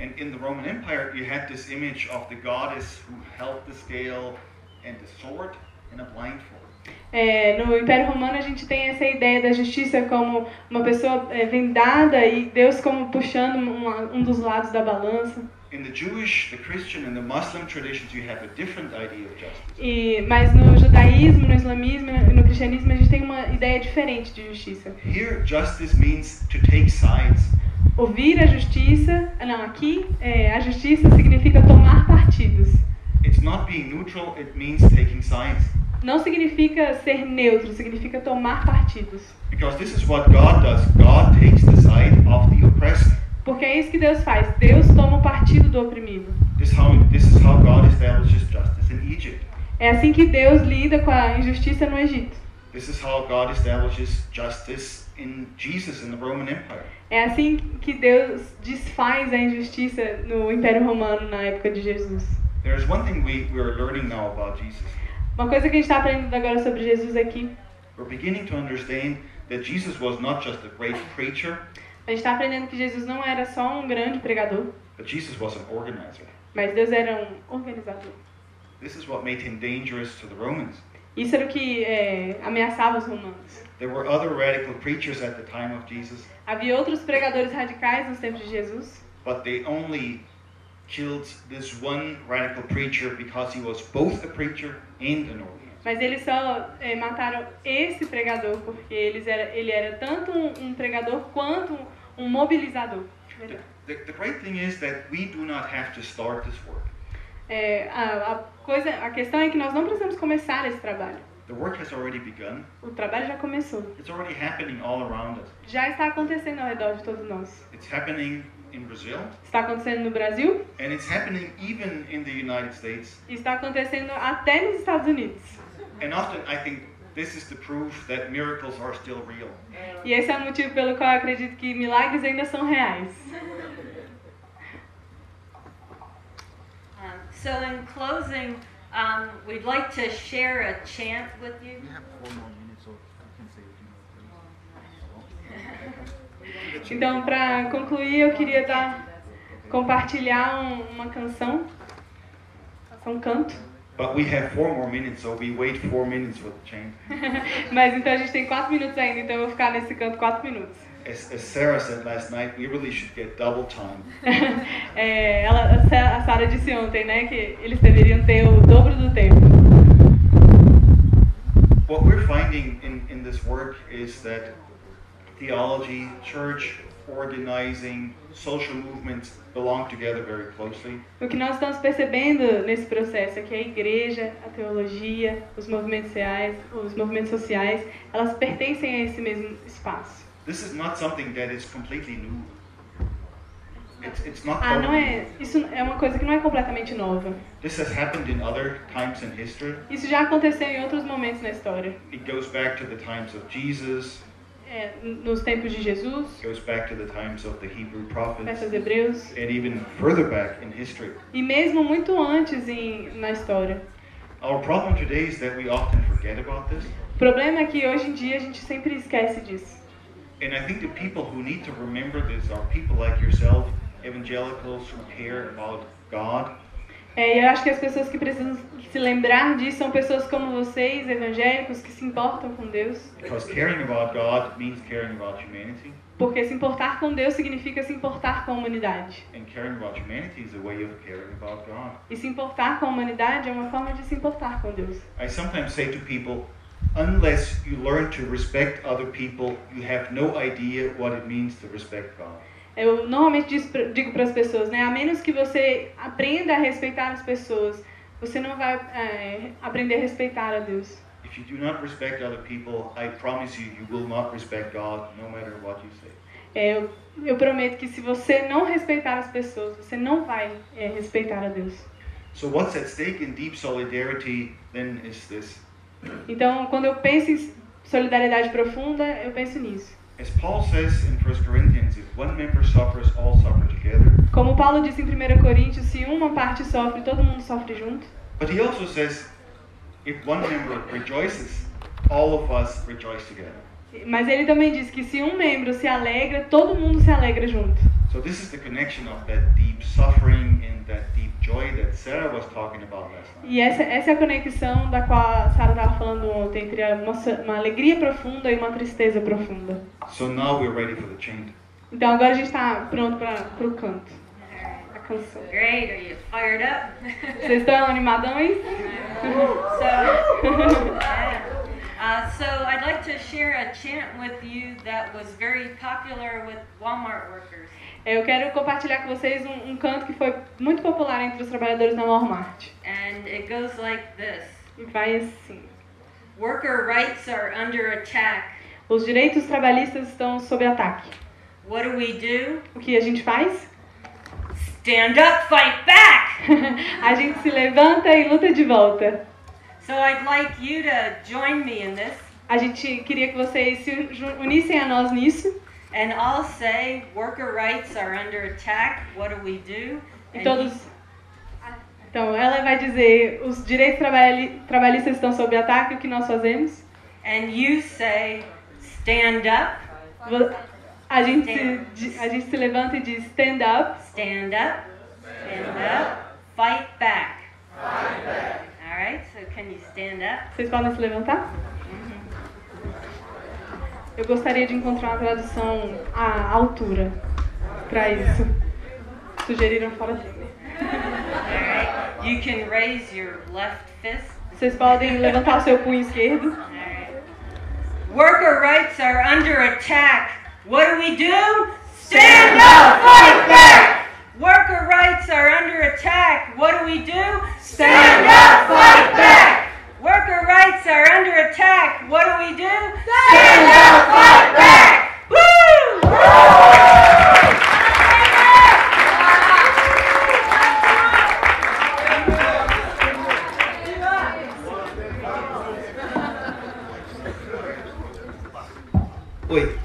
And in the Roman Empire, you had this image of the goddess who held the scale and the sword and a blindfold. É, no Império Romano a gente tem essa ideia da justiça como uma pessoa é, vendada e Deus como puxando um, um dos lados da balança. In the Jewish, the Christian, and the Muslim traditions, you have a different idea of justice. E, mas no judaísmo, no islamismo e no cristianismo a gente tem uma ideia diferente de justiça. Here, justice means to take sides. Ouvir a justiça, não, aqui é, a justiça significa tomar partidos. It's not being neutral, it means taking sides. Não significa ser neutro, significa tomar partidos. Because this is what God does. God takes the side of the oppressed. Porque é isso que Deus faz. Deus toma o partido do oprimido. This, how, this is how God establishes justice in Egypt. É assim que Deus lida com a injustiça no Egito. This is how God establishes justice in Jesus in the Roman Empire. É assim que Deus desfaz a injustiça no Império Romano na época de Jesus. There is one thing we, we are learning now about Jesus. Uma coisa que a gente está aprendendo agora sobre Jesus aqui, We're beginning to understand that Jesus was not just a great preacher, a gente está aprendendo que Jesus não era só um grande pregador, but Jesus was an organizer. mas Deus era um organizador. This is what made him dangerous to the Romans. Isso era o que é, ameaçava os romanos. There were other radical preachers at the time of Jesus, Havia outros pregadores radicais nos tempos de Jesus, but they only killed this one radical preacher because he was both a preacher and an organizer. mas eles só é, mataram esse pregador porque eles era, ele era tanto um, um pregador quanto um mobilizador. The, the, the great thing is that we do not have to start this work. É, a, a coisa, a questão é que nós não precisamos começar esse trabalho. The work has already begun. O trabalho já começou. It's already happening all around us. Já está acontecendo ao redor de todos nós. It's happening in Brazil, Está acontecendo no Brasil and it's happening even in the United States. e está acontecendo até nos Estados Unidos. And often I think this is the proof that miracles are still real. E esse é o motivo pelo qual eu acredito que milagres ainda são reais. Um, so in closing, um, we'd like to share a chant with you. We have four more minutes, so you can say a few more Então, para concluir, eu queria dar, compartilhar um- uma canção, um canto. But we have four more minutes, so we wait four minutes for the change. Mas então a gente tem quatro minutos ainda, então eu vou ficar nesse canto quatro minutos. As, as Sarah said last night, we really should get double time. É, ela, a Sa- a Sara disse ontem, né, que eles deveriam ter o dobro do tempo. What we're finding in, in this work is that theology, church, organizing, social movements belong together very closely. O que nós estamos percebendo nesse processo é que a igreja, a teologia, os movimentos sociais, os movimentos sociais, elas pertencem a esse mesmo espaço. This is not something that is completely new. It's, it's not Ah, não é. Isso é uma coisa que não é completamente nova. This has happened in other times in history. Isso já aconteceu em outros momentos na história. It goes back to the times of Jesus, É, nos tempos de Jesus, goes back to the times of the Hebrew prophets, peças hebreus, and even further back in history. e mesmo muito antes em, na história. Our problem today is that we often forget about this. O problema é que hoje em dia a gente sempre esquece disso. And I think the people who need to remember this are people like yourself, evangelicals who care about God, É, eu acho que as pessoas que precisam se lembrar disso são pessoas como vocês, evangélicos, que se importam com Deus. Porque se importar com Deus significa se importar com a humanidade. and caring about humanity is a way of caring about God. E se importar com a humanidade é uma forma de se importar com Deus. I sometimes say to people, unless you learn to respect other people, you have no idea what it means to respect God. Eu normalmente digo para as pessoas, né? A menos que você aprenda a respeitar as pessoas, você não vai é, aprender a respeitar a Deus. If you do not respect other people, I promise you, you will not respect God no matter what you say. É, eu, prometo que se você não respeitar as pessoas, você não vai é, respeitar a Deus. So, what's at stake in deep solidarity then is this. Então, quando eu penso em solidariedade profunda, eu penso nisso. As Paul says in 1 Corinthians, if one member suffers, all suffer together. Como Paulo disse em 1 Coríntios, se uma parte sofre, todo mundo sofre junto. But he also says, if one member rejoices, all of us rejoice together. Mas ele também diz que se um membro se alegra, todo mundo se alegra junto. So, this is the connection of that deep suffering and that deep joy that Sarah was talking about last night. E essa, essa é a conexão da qual a Sara estava falando ontem, entre a nossa, uma alegria profunda e uma tristeza profunda. So, now we're ready for the change. Então agora a gente está pronto para o canto, a canção. Great. Are you fired up? Vocês estão animadões? so, yeah. Uh, so I'd like to share a chant with you that was very popular with Walmart workers. É, Eu quero compartilhar com vocês um, um canto que foi muito popular entre os trabalhadores na Walmart. And it goes like this. Vai assim. Worker rights are under attack. Os direitos trabalhistas estão sob ataque. What do we do? O que a gente faz? Stand up, fight back! a gente se levanta e luta de volta. So I'd like you to join me in this. a gente queria que vocês se unissem a nós nisso. And I'll say worker rights are under attack. What do we do? E And todos. Então, ela vai dizer: os direitos trabalhi- trabalhistas estão sob ataque, o que nós fazemos? And you say, stand up, A gente, se, a gente se levanta e diz: stand up. stand up, stand up, fight back. All right, so can you stand up? Vocês podem se levantar? Eu gostaria de encontrar uma tradução à altura para isso. Sugeriram fora right, you can raise your left fist. Vocês podem levantar o seu punho esquerdo. Worker rights are under attack. What do we do? Stand up, fight back. Worker rights are under attack. What do we do? Stand up, fight back. Worker rights are under attack. What do we do? Stand up, fight back. Woo! Oi.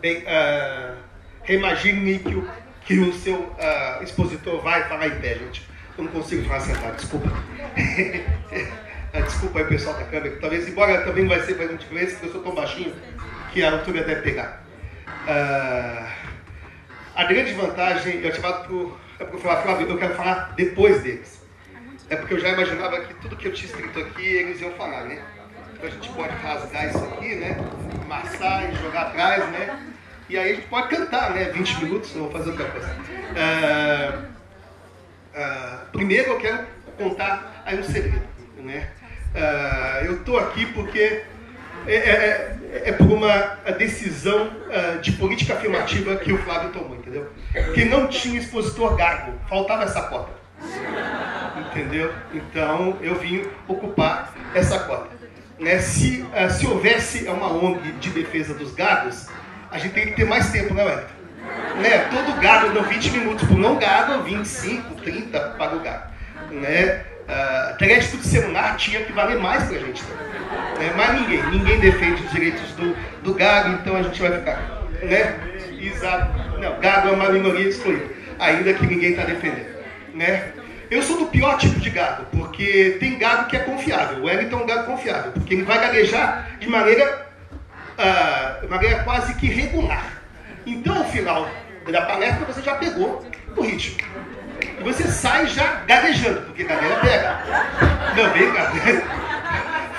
Bem, ah, reimagine que o, que o seu ah, expositor vai falar em pé, gente. Eu não consigo falar sentado, desculpa. Ah, desculpa aí, pessoal da câmera. Talvez, embora também vai ser mais diferença, porque eu sou tão baixinho que a altura deve pegar. Ah, a grande vantagem, eu falado pro, é porque eu falava, Flávio, eu quero falar depois deles. É porque eu já imaginava que tudo que eu tinha escrito aqui eles iam falar, né? Então a gente pode rasgar isso aqui, né? Amassar e jogar atrás, né? E aí a gente pode cantar, né? 20 minutos, não vou fazer outra coisa. Ah, ah, primeiro eu quero contar aí um segredo, né? Ah, eu estou aqui porque é, é- é por uma decisão ah, de política afirmativa que o Flávio tomou, entendeu? Que não tinha expositor gago, faltava essa cota. Entendeu? Então eu vim ocupar essa cota. Né? Se, ah, se houvesse uma ONG de defesa dos gados, a gente tem que ter mais tempo, né, Wellington? Né? Todo gado dão 20 minutos para o não gado, 25, 30 para o gado. Né? Ah, crédito de celular tinha que valer mais para a gente. Né? Mas ninguém, ninguém defende os direitos do, do gado, então a gente vai ficar. Né? Exato. Não, gado é uma minoria excluída, ainda que ninguém está defendendo. Né? Eu sou do pior tipo de gado, porque tem gado que é confiável. O Wellington é um gado confiável, porque ele vai gaguejar de maneira, ah, de maneira quase que regular. Então, ao final da palestra, você já pegou o ritmo. E você sai já gaguejando, porque gagueira pega. Não, vem, gagueira.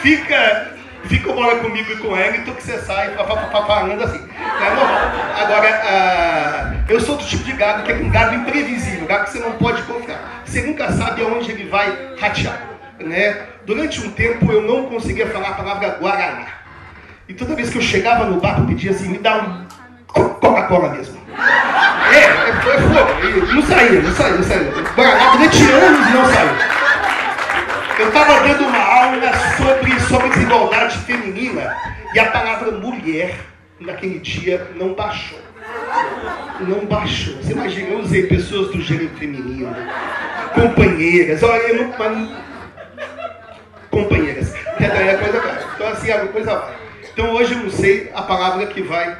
Fica, fica uma hora comigo e com o Wellington que você sai falando assim. É normal. Agora, ah, eu sou do tipo de gado que é um gado imprevisível, gado que você não pode confiar. Você nunca sabe aonde ele vai ratear. Né? Durante um tempo eu não conseguia falar a palavra Guaraná. E toda vez que eu chegava no bar, eu pedia assim, me dá um Co- Coca-Cola mesmo. É, é, foi. E Não saía, não saía, não saía. Guaraná durante anos não saiu. Eu estava dando uma aula sobre, sobre desigualdade feminina e a palavra mulher naquele dia não baixou. Não baixou. Você imagina, eu usei pessoas do gênero feminino, companheiras, olha, eu não. Companheiras. Daí a coisa. Então assim, a coisa vai. Então hoje eu não sei a palavra que vai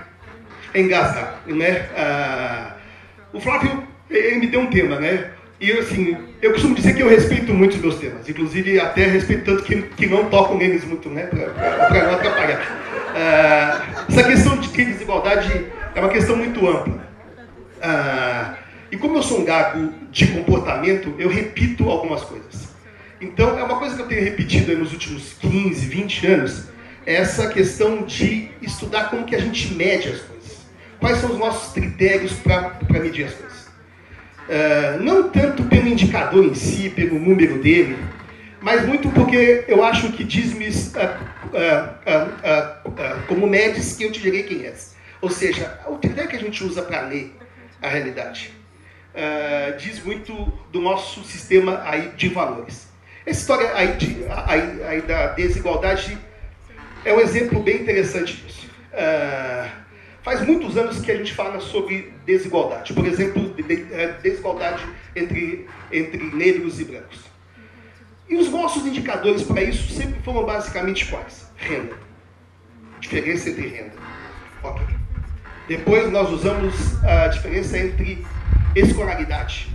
engasgar, né? Ah, o Flávio, ele me deu um tema, né? E assim, eu costumo dizer que eu respeito muito os meus temas, inclusive até respeito tanto que, que não tocam neles muito, né? Pra não atrapalhar. Ah, essa questão de desigualdade é uma questão muito ampla. Ah, e como eu sou um gago de comportamento, eu repito algumas coisas. Então, é uma coisa que eu tenho repetido nos últimos 15, 20 anos, é essa questão de estudar como que a gente mede as coisas. Quais são os nossos critérios para medir as coisas. Ah, não tanto pelo indicador em si, pelo número dele, mas muito porque eu acho que diz-me ah, ah, como medes que eu te direi quem és. Ou seja, o critério que a gente usa para ler a realidade ah, diz muito do nosso sistema aí de valores. Essa história aí, de- aí- aí da desigualdade é um exemplo bem interessante disso. Ah, faz muitos anos que a gente fala sobre desigualdade. Por exemplo, eh, desigualdade entre, entre negros e brancos. E os nossos indicadores para isso sempre foram basicamente quais? Renda. diferença entre renda. Ok. Depois nós usamos a diferença entre escolaridade.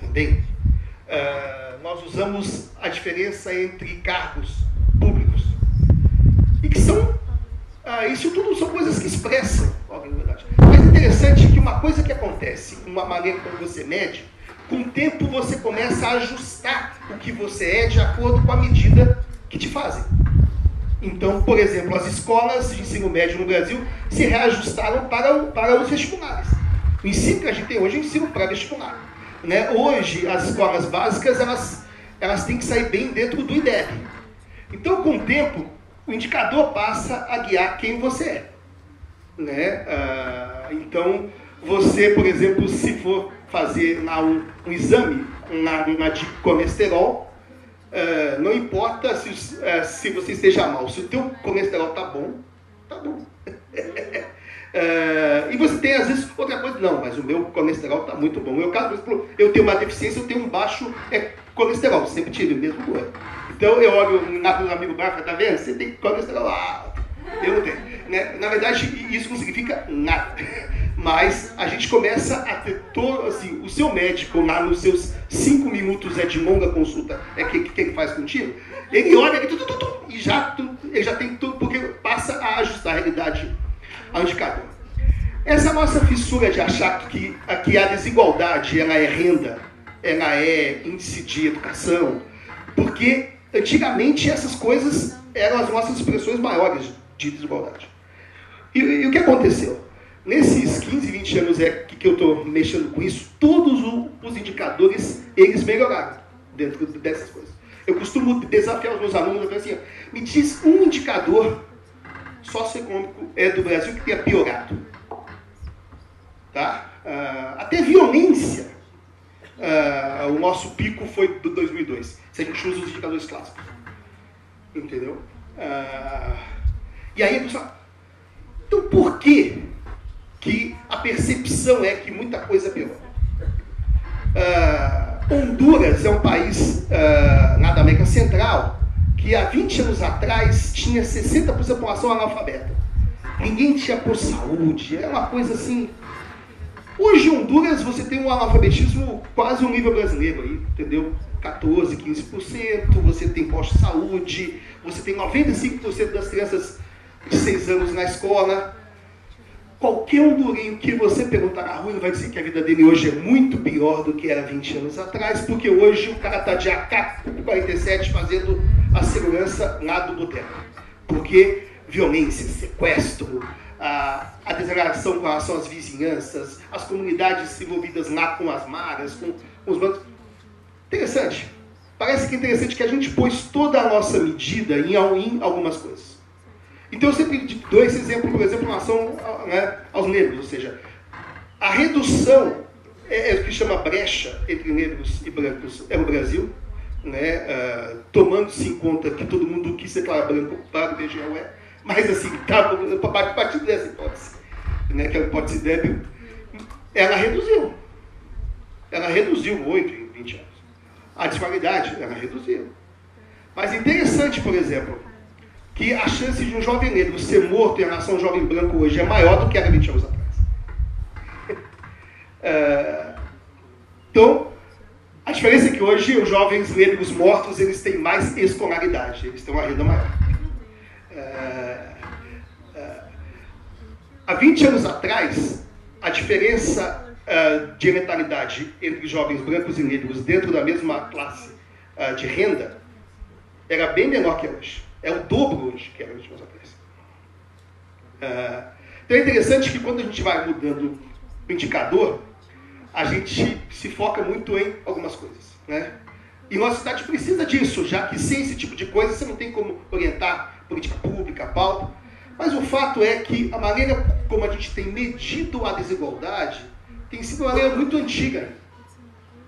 Também. Uh, nós usamos a diferença entre cargos públicos. E que são. Uh, isso tudo são coisas que expressam a verdade. Mas é interessante que uma coisa que acontece, uma maneira como você mede, com o tempo você começa a ajustar o que você é de acordo com a medida que te fazem. Então, por exemplo, as escolas de ensino médio no Brasil se reajustaram para, para os vestibulares. O ensino que a gente tem hoje é ensino pré-vestibular. Né? Hoje, as escolas básicas elas, elas têm que sair bem dentro do IDEB. Então, com o tempo, o indicador passa a guiar quem você é. Né? Ah, então, você, por exemplo, se for fazer um, um exame na, na de colesterol, uh, não importa se, uh, se você esteja mal, se o teu colesterol tá bom, tá bom. uh, e você tem, às vezes, outra coisa, não, mas o meu colesterol tá muito bom. Eu, caso, por exemplo, eu tenho uma deficiência, eu tenho um baixo é, colesterol, sempre tive mesmo gordo. Então eu olho na no amigo Bafa, tá vendo? Você tem colesterol alto. Eu não tenho. Né? Na verdade, isso não significa nada mas a gente começa a ter todo, assim, o seu médico lá nos seus cinco minutos é de longa consulta, é que, que ele faz contigo, ele olha tu, tu, tu, e já, ele já tem tudo, porque passa a ajustar a realidade ao indicador. Essa nossa fissura de achar que, que a desigualdade ela é renda, ela é índice de educação, porque antigamente essas coisas eram as nossas expressões maiores de desigualdade. E, e o que aconteceu? Nesses 15, 20 anos é que, eu estou mexendo com isso, todos os indicadores, eles melhoraram dentro dessas coisas. Eu costumo desafiar os meus alunos, assim, me diz um indicador socioeconômico é do Brasil que tenha piorado. Tá? Uh, até violência. Uh, o nosso pico foi do 2002, se a gente usa os indicadores clássicos. Entendeu? Uh, e aí, então por que que a percepção é que muita coisa piorou. Uh, Honduras é um país na América Central que há 20 anos atrás tinha 60% da população analfabeta. Ninguém tinha por saúde, é uma coisa assim. Hoje em Honduras você tem um analfabetismo quase um nível brasileiro aí, entendeu? 14, 15%, você tem posto de saúde, você tem 95% das crianças de 6 anos na escola, Qualquer hondurinho que você perguntar na rua, vai dizer que a vida dele hoje é muito pior do que era 20 anos atrás, porque hoje o cara está de AK-47 fazendo a segurança lá do boteco. Porque violência, sequestro, a, a desagradação com relação às vizinhanças, as comunidades envolvidas lá com as maras, com os bancos. Interessante. Parece que é interessante que a gente pôs toda a nossa medida em, em algumas coisas. Então eu sempre dou esse exemplo, por exemplo, em relação né, aos negros, ou seja, a redução é, é, o que chama brecha entre negros e brancos é o Brasil, né, uh, tomando-se em conta que todo mundo quis declarar branco para o região é, mas assim, tá, a partir dessa hipótese, né, que é a hipótese débil, ela reduziu. Ela reduziu 8 em 20 anos. A disparidade, ela reduziu. Mas interessante, por exemplo, que a chance de um jovem negro ser morto em relação a um jovem branco hoje é maior do que era 20 anos atrás. É, então, a diferença é que hoje os jovens negros mortos eles têm mais escolaridade, eles têm uma renda maior. É, há 20 anos atrás, a diferença de letalidade entre jovens brancos e negros dentro da mesma classe de renda era bem menor que hoje. É o dobro hoje que era 20 anos atrás. Uh, então é interessante que quando a gente vai mudando o indicador, a gente se foca muito em algumas coisas. Né? E nossa cidade precisa disso, já que sem esse tipo de coisa você não tem como orientar política pública, pauta. Mas o fato é que a maneira como a gente tem medido a desigualdade tem sido uma maneira muito antiga.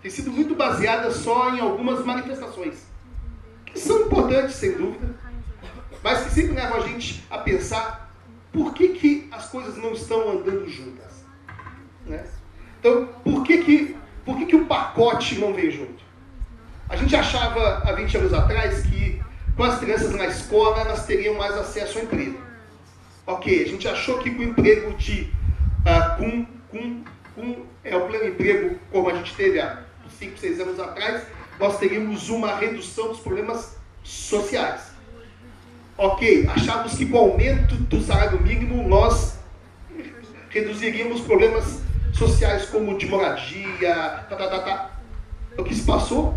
Tem sido muito baseada só em algumas manifestações. Que são importantes, sem dúvida, mas que sempre leva a gente a pensar por que, que as coisas não estão andando juntas. Né? Então, por que, que, por que, que o pacote não vem junto? A gente achava há 20 anos atrás que com as crianças na escola elas teriam mais acesso ao emprego. Ok, a gente achou que com o emprego de. Uh, com, com, é, o pleno emprego, como a gente teve há 5, 6 anos atrás, nós teríamos uma redução dos problemas sociais. Ok, achávamos que com o aumento do salário mínimo nós reduziríamos problemas sociais como de moradia, tá, tá, tá, tá. O que se passou?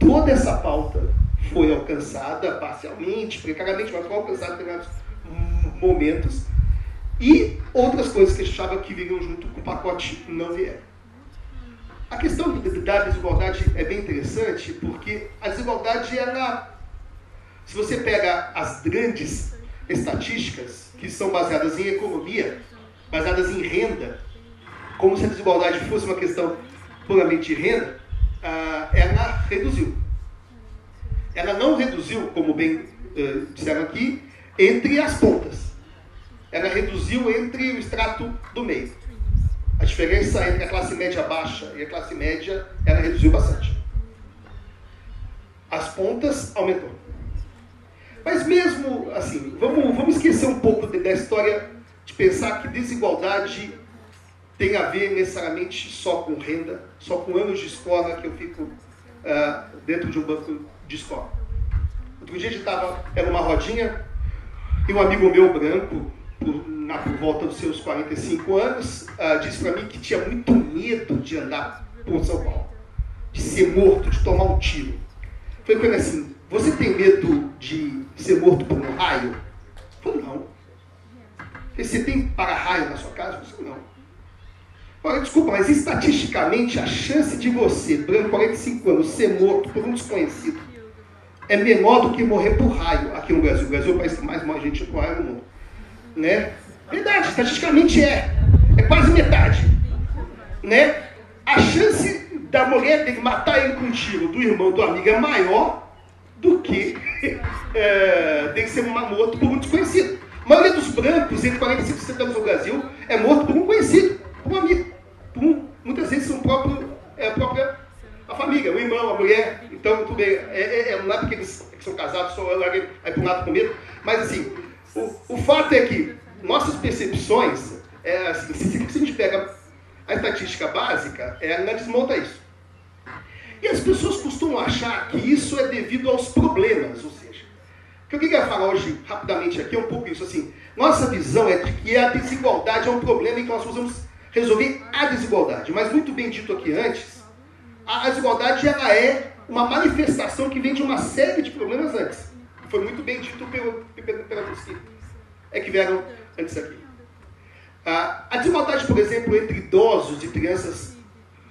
Toda essa pauta foi alcançada parcialmente, precariamente, mas foi alcançada em determinados momentos. E outras coisas que achava que viriam junto com o pacote não vieram. A questão da desigualdade é bem interessante, porque a desigualdade, ela, se você pega as grandes estatísticas, que são baseadas em economia, baseadas em renda, como se a desigualdade fosse uma questão puramente de renda, ah, ela reduziu. Ela não reduziu, como bem uh, disseram aqui, entre as pontas. Ela reduziu entre o extrato do meio. A diferença entre a classe média baixa e a classe média, ela reduziu bastante. As pontas aumentou. Mas mesmo assim, vamos, vamos esquecer um pouco da história de pensar que desigualdade tem a ver necessariamente só com renda, só com anos de escola que eu fico uh, dentro de um banco de escola. Outro dia a gente estava, era uma rodinha, e um amigo meu branco, na, volta dos seus 45 anos, uh, disse para mim que tinha muito medo de andar por São Paulo, de ser morto, de tomar um tiro. Falei para ele assim, você tem medo de ser morto por um raio? Falei, não. Você tem para-raio na sua casa? Eu falei, não. Olha, desculpa, mas estatisticamente a chance de você, branco 45 anos, ser morto por um desconhecido é menor do que morrer por raio aqui no Brasil. O Brasil é o país que mais morre gente por raio no mundo. Né? Verdade, estatisticamente é. É quase metade. Né? A chance da mulher dele matar ele com um tiro do irmão do amigo é maior do que é, que ser morto por um desconhecido. A maioria dos brancos, entre 45 e 60 anos no Brasil, é morto por um conhecido, por um amigo. Por um, muitas vezes são próprio, é a própria a família, o irmão, a mulher. Então, tudo bem. É, é, é não é porque eles são casados, só eu larguei aí para um lado com medo. Mas, assim, o, o fato é que nossas percepções, é, assim, se, se a gente pega a estatística básica, ela desmonta isso. E as pessoas costumam achar que isso é devido aos problemas, ou seja, o que eu queria falar hoje, rapidamente aqui, é um pouco isso, assim, nossa visão é de que a desigualdade é um problema e que nós precisamos resolver a desigualdade. Mas muito bem dito aqui antes, a desigualdade ela é uma manifestação que vem de uma série de problemas antes. Foi muito bem dito pelo, pelo, pelos que é que vieram antes aqui. A desigualdade, por exemplo, entre idosos e crianças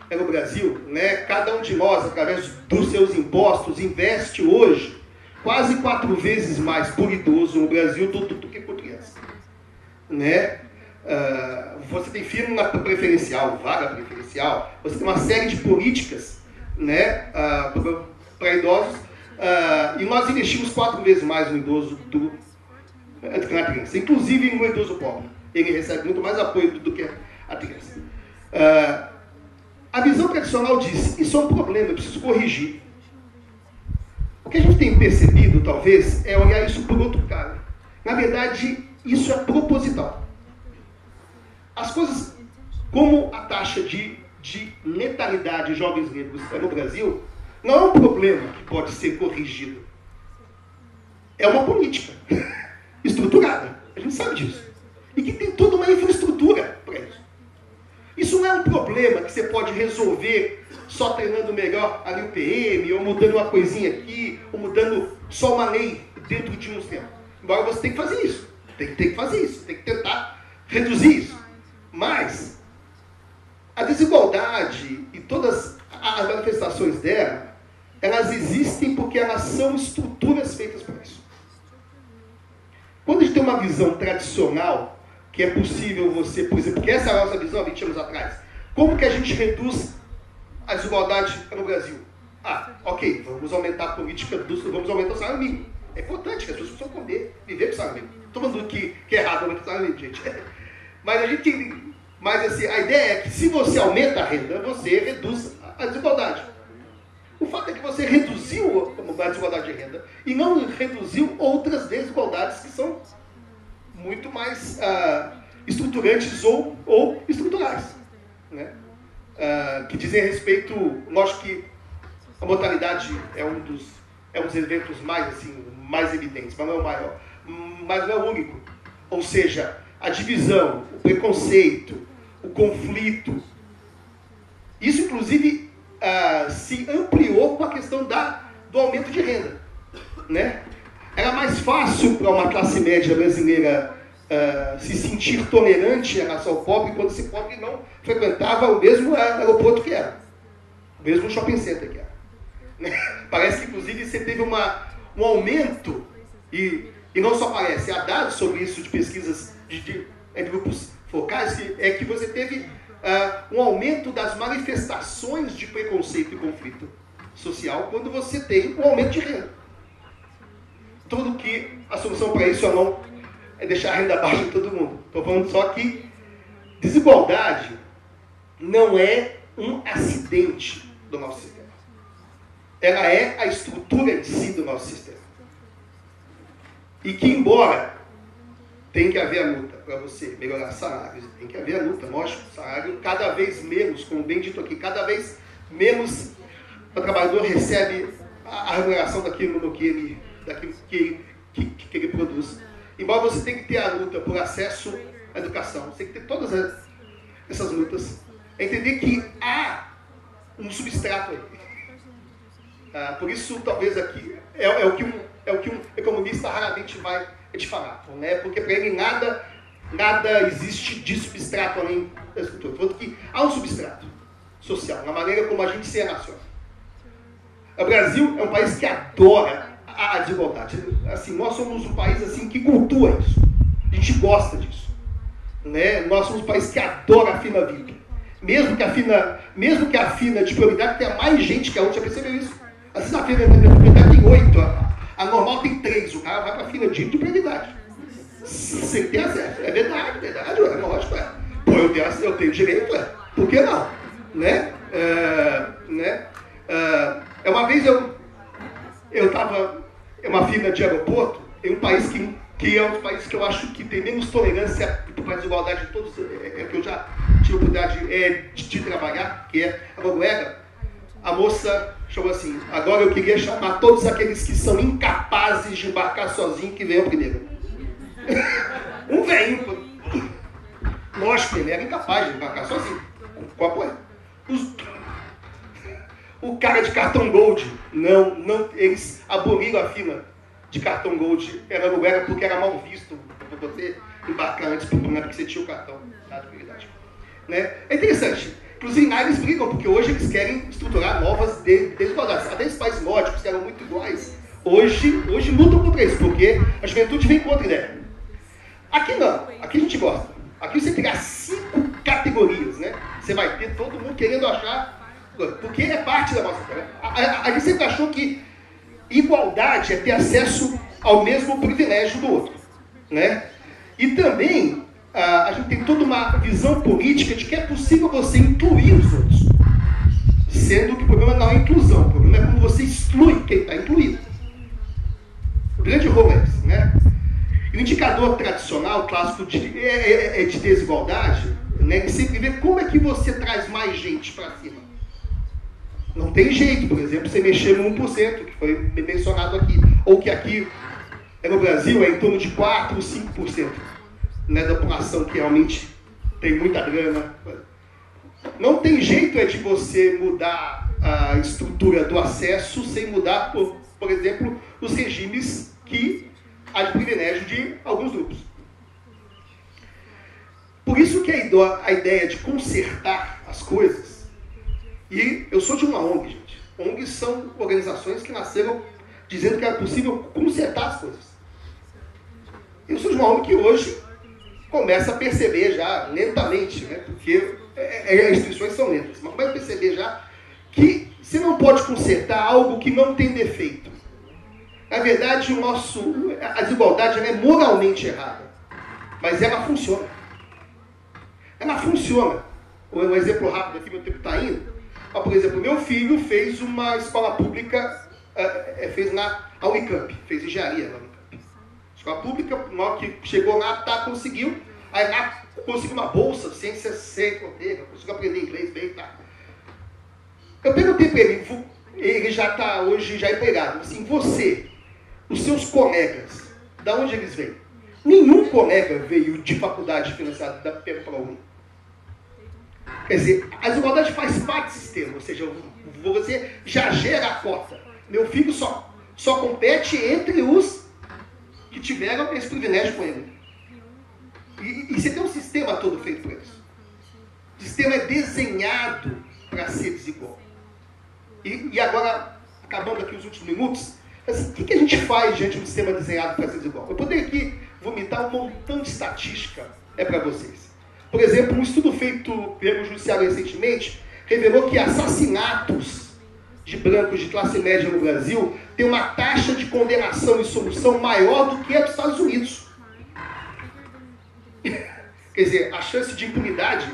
é no Brasil, né? cada um de nós, através dos seus impostos, investe hoje quase quatro vezes mais por idoso no Brasil do, do, do que por criança. Né? Uh, você tem firma preferencial, vaga preferencial, você tem uma série de políticas né, uh, para idosos, uh, e nós investimos quatro vezes mais no idoso do, que na criança, inclusive no idoso pobre. Ele recebe muito mais apoio do, que a criança. a visão tradicional diz: isso é um problema, eu preciso corrigir. O que a gente tem percebido, talvez, é olhar isso por outro cara. Na verdade, isso é proposital. As coisas, como a taxa de, de letalidade de jovens negros no Brasil, não é um problema que pode ser corrigido. É uma política estruturada. A gente sabe disso. E que tem toda uma infraestrutura para isso. Isso não é um problema que você pode resolver só treinando melhor ali o PM, ou mudando uma coisinha aqui, ou mudando só uma lei dentro de um tempo. Embora você tenha que fazer isso. Tem, tem que fazer isso. Tem que tentar reduzir isso. Mas a desigualdade e todas as manifestações dela, elas existem porque elas são estruturas feitas para isso. Quando a gente tem uma visão tradicional, que é possível você, por exemplo, porque essa é a nossa visão há 20 anos atrás, como que a gente reduz a desigualdade no Brasil? Ah, ok, vamos aumentar a política, do, vamos aumentar o salário mínimo. É importante que as pessoas possam comer, viver com o salário mínimo. Estou falando que, que é errado aumentar o salário mínimo, gente. Mas a gente mas assim, a ideia é que se você aumenta a renda, você reduz a desigualdade. O fato é que você reduziu a desigualdade de renda e não reduziu outras desigualdades que são muito mais ah, estruturantes ou, ou estruturais, né? Ah, que dizem respeito, lógico que a mortalidade é um dos, é um dos eventos mais, assim, mais evidentes, mas não é o maior, mas não é o único. Ou seja, a divisão, o preconceito, o conflito, isso inclusive ah, se ampliou com a questão da, do aumento de renda. Né? Era mais fácil para uma classe média brasileira uh, se sentir tolerante em relação ao pobre quando esse pobre não frequentava o mesmo aeroporto que era, o mesmo shopping center que era. Né? Parece que, inclusive, você teve uma, um aumento, e, e não só parece, há dados sobre isso de pesquisas de, de, de grupos focais, é que você teve uh, um aumento das manifestações de preconceito e conflito social quando você tem um aumento de renda. Tudo que a solução para isso é não é deixar a renda baixa de todo mundo. Estou falando só que desigualdade não é um acidente do nosso sistema. Ela é a estrutura em si do nosso sistema. E que, embora tem que haver a luta para você melhorar salários, tem que haver a luta, lógico, salário cada vez menos, como bem dito aqui, cada vez menos o trabalhador recebe a remuneração daquilo, que ele, daquilo que, que, que ele produz. Embora você tenha que ter a luta por acesso à educação, você tem que ter todas essas lutas, é entender que há um substrato aí. Ah, por isso, talvez aqui, é, é, o que um, é o que um economista raramente vai falar, né? porque para ele nada, nada existe de substrato além da estrutura. Tanto que há um substrato social, na maneira como a gente se relaciona. O Brasil é um país que adora a desigualdade. Assim, nós somos um país assim que cultua isso. A gente gosta disso. Né? Nós somos um país que adora a fina vida. Mesmo que a fina, mesmo que a fina de prioridade tenha mais gente que a outra, já percebeu isso? Às vezes a fina de prioridade tem oito, a, normal tem três, o cara vai para a fina de prioridade. Sem ter acesso. É verdade, é verdade, é lógico. É. Pô, eu tenho, eu tenho direito, é. Por que não? Né? É, né? É, é uma vez eu eu estava é uma fila de aeroporto em um país que, que é um país que eu acho que tem menos tolerância para desigualdade de todos, é, é, que eu já tive a oportunidade é, de, de, trabalhar, que é a Noruega. A moça chamou assim, agora eu queria chamar todos aqueles que são incapazes de embarcar sozinho que venham primeiro. um velho. Lógico, ele era incapaz de embarcar sozinho. Qual apoio? Os, o cara de cartão gold, não, não, eles aboliram a fila de cartão gold. Era, não era porque era mal visto para você embarcar antes, porque você tinha o cartão. Né? É interessante. Inclusive, eles brigam, porque hoje eles querem estruturar novas desigualdades. Até os países nórdicos, que eram muito iguais, hoje, hoje lutam contra isso, porque a juventude vem contra a ideia. Aqui não, aqui a gente gosta. Aqui você criar cinco categorias, né? Você vai ter todo mundo querendo achar porque é parte da nossa. Né? A, a, a, gente sempre achou que igualdade é ter acesso ao mesmo privilégio do outro. Né? E também a, a gente tem toda uma visão política de que é possível você incluir os outros. Sendo que o problema não é a inclusão, o problema é como você exclui quem está incluído. O grande rolo é esse. Né? E o indicador tradicional, clássico de, é, é, é de desigualdade, né, que sempre vê como é que você traz mais gente para cima. Não tem jeito, por exemplo, você mexer no 1%, que foi mencionado aqui, ou que aqui é no Brasil é em torno de 4 ou 5% né, da população que realmente tem muita grana. Não tem jeito é de você mudar a estrutura do acesso sem mudar, por, por exemplo, os regimes que há de privilégio de alguns grupos. Por isso que a ideia de consertar as coisas e eu sou de uma ONG, gente. ONGs são organizações que nasceram dizendo que era possível consertar as coisas. Eu sou de uma ONG que hoje começa a perceber já, lentamente, né? porque é, é, as instituições são lentas, mas começa a perceber já que você não pode consertar algo que não tem defeito. Na verdade, o nosso, a desigualdade é moralmente errada, mas ela funciona. Ela funciona. Um exemplo rápido aqui, meu tempo está indo. Por exemplo, meu filho fez uma escola pública, uh, fez na Unicamp, fez engenharia. Escola pública, na que chegou lá, tá, conseguiu. Aí lá conseguiu uma bolsa, ciência sem fronteira, conseguiu aprender inglês bem, tá. Eu perguntei para ele, ele já está hoje já empregado, assim, você, os seus colegas, da onde eles vêm? Nenhum colega veio de faculdade financiada pelo ProUni. Quer dizer, a desigualdade faz parte do sistema, ou seja, você já gera a cota. Meu filho só, só compete entre os que tiveram esse privilégio com ele. E, e você tem um sistema todo feito para isso. O sistema é desenhado para ser desigual. E, e, agora, acabando aqui os últimos minutos, assim, o que, que, a gente faz diante de um sistema desenhado para ser desigual? Eu poderia aqui vomitar um montão de estatística é para vocês. Por exemplo, um estudo feito pelo Judiciário recentemente revelou que assassinatos de brancos de classe média no Brasil têm uma taxa de condenação e solução maior do que a dos Estados Unidos. Quer dizer, a chance de impunidade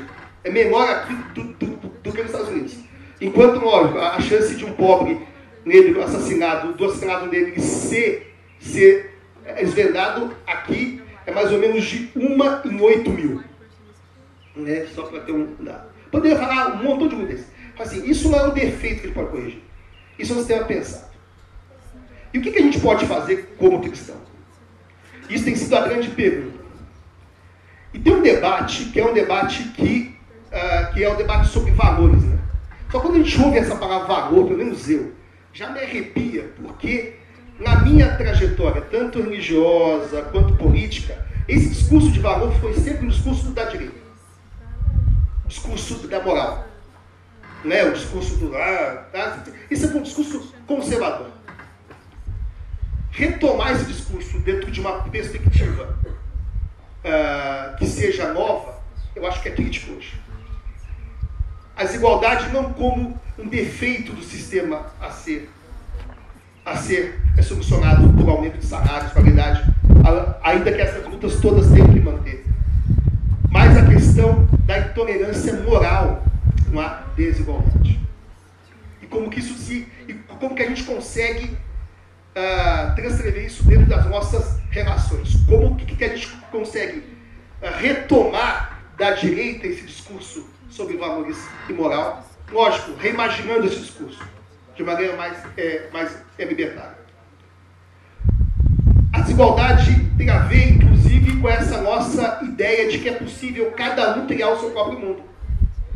é menor aqui do, do, do, do que nos Estados Unidos. Enquanto, lógico, a chance de um pobre negro assassinado, do assassinato dele ser, ser esvendado aqui é mais ou menos de uma em oito mil. Né? Só para ter um dado. Poderia falar um montão de coisas. Assim, isso não é um defeito que ele pode corrigir. Isso é um sistema pensado. E o que, que a gente pode fazer como cristão? Isso tem sido a grande pergunta. E tem um debate, que é um debate que, uh, que é o um debate sobre valores. Né? Só quando a gente ouve essa palavra valor, pelo menos eu, já me arrepia, porque na minha trajetória, tanto religiosa quanto política, esse discurso de valor foi sempre um discurso da direita. O discurso da moral. Né? O discurso do. Tá? Isso é um discurso conservador. Retomar esse discurso dentro de uma perspectiva uh, que seja nova, eu acho que é crítico hoje a desigualdade não como um defeito do sistema a ser, a ser solucionado por aumento de salários, qualidade, ainda que essas lutas todas tenham que manter. Mas a questão da intolerância moral na desigualdade. E como que isso se. E como que a gente consegue uh, transcrever isso dentro das nossas relações? Como que, que a gente consegue uh, retomar da direita esse discurso sobre valores e moral, lógico, reimaginando esse discurso de maneira mais, é, mais é libertária. A desigualdade tem a ver, inclusive, com essa nossa ideia de que é possível cada um criar o seu próprio mundo,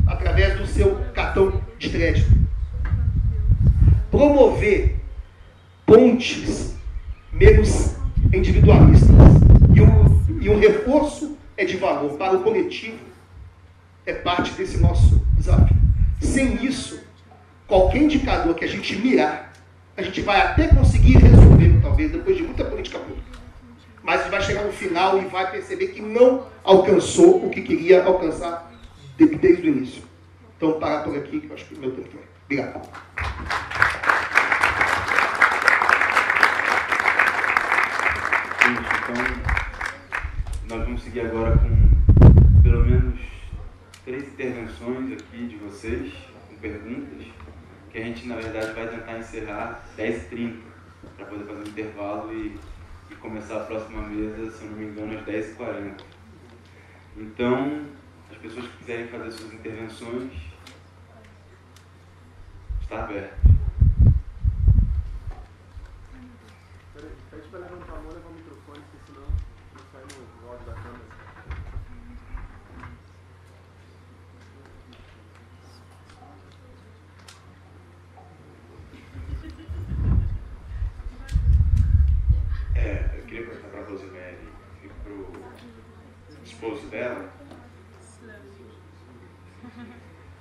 através do seu cartão de crédito. Promover pontes menos individualistas e um, e um reforço é de valor para o coletivo é parte desse nosso desafio. Sem isso, qualquer indicador que a gente mirar, a gente vai até conseguir resolver, talvez, depois de muita política pública. Mas vai chegar no final e vai perceber que não alcançou o que queria alcançar desde o início. Então, parar por aqui, que eu acho que o meu tempo foi. Obrigado. Então, nós vamos seguir agora com pelo menos três intervenções aqui de vocês, com perguntas, que a gente, na verdade, vai tentar encerrar 10h30, para poder fazer um intervalo e, e, começar a próxima mesa, se eu não me engano, às 10h40. Então, as pessoas que quiserem fazer suas intervenções, está aberto. Pede para levantar a mão e levar o microfone, porque senão não sai no áudio da câmera. queria perguntar para a Rosemary e para o esposo dela.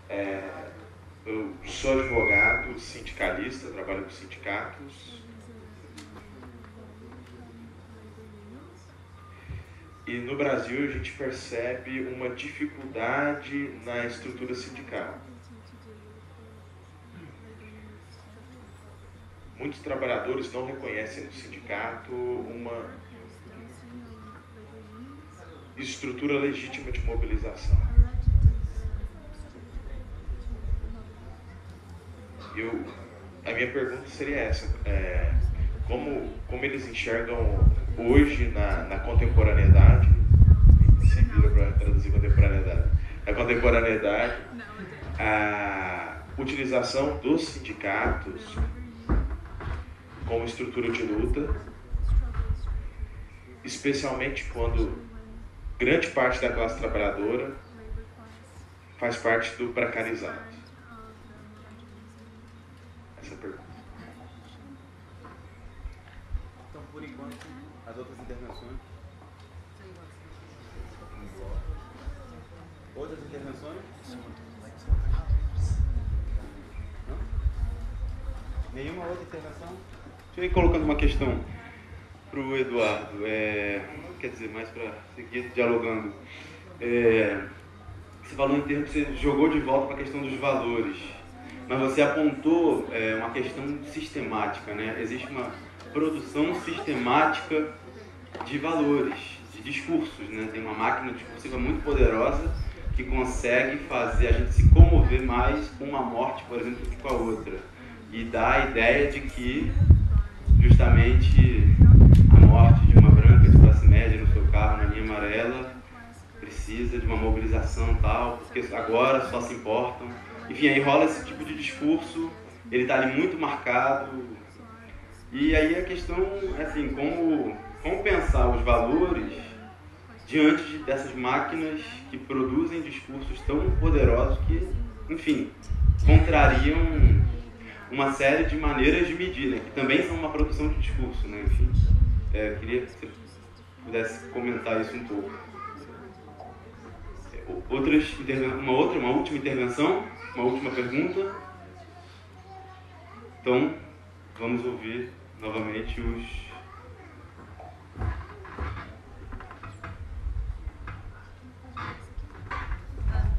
É, eu sou advogado, sindicalista, trabalho com sindicatos. E no Brasil a gente percebe uma dificuldade na estrutura sindical. muitos trabalhadores não reconhecem no sindicato uma estrutura legítima de mobilização. Eu, a minha pergunta seria essa: é, como, como eles enxergam hoje, na, na contemporaneidade, se vira para traduzir contemporaneidade, na contemporaneidade, a utilização dos sindicatos como estrutura de luta, especialmente quando grande parte da classe trabalhadora faz parte do precarizado. Essa pergunta. Então, por enquanto, as outras intervenções. Outras intervenções? Não? Nenhuma outra intervenção? Deixa eu ir colocando uma questão para o Eduardo, é, quer dizer, mais para seguir dialogando. É, você falou em termos, você jogou de volta para a questão dos valores, mas você apontou é, uma questão sistemática, né? Existe uma produção sistemática de valores, de discursos, né? Tem uma máquina discursiva muito poderosa que consegue fazer a gente se comover mais com uma morte, por exemplo, do que com a outra. E dá a ideia de que justamente a morte de uma branca de classe média no seu carro na linha amarela precisa de uma mobilização tal, porque agora só se importam. Enfim, aí rola esse tipo de discurso, ele está ali muito marcado. E aí a questão é assim, como, como pensar os valores diante de, dessas máquinas que produzem discursos tão poderosos que, enfim, contrariam uma série de maneiras de medir, né, que também são uma produção de discurso, né, enfim. É, queria que você pudesse comentar isso um pouco. Outras uma outra, uma última intervenção, uma última pergunta. Então, vamos ouvir novamente os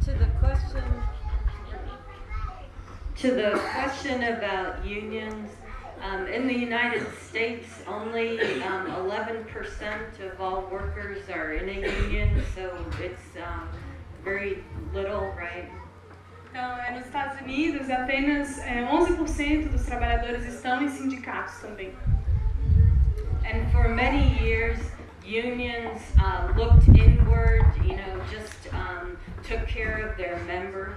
to the question to the question about unions um, in the United States only um, 11% of all workers are in a union so it's um, very little right Então, é, nos Estados Unidos, apenas é, 11% dos trabalhadores estão em sindicatos também. And for many years, unions uh, looked inward, you know, just um, took care of their members.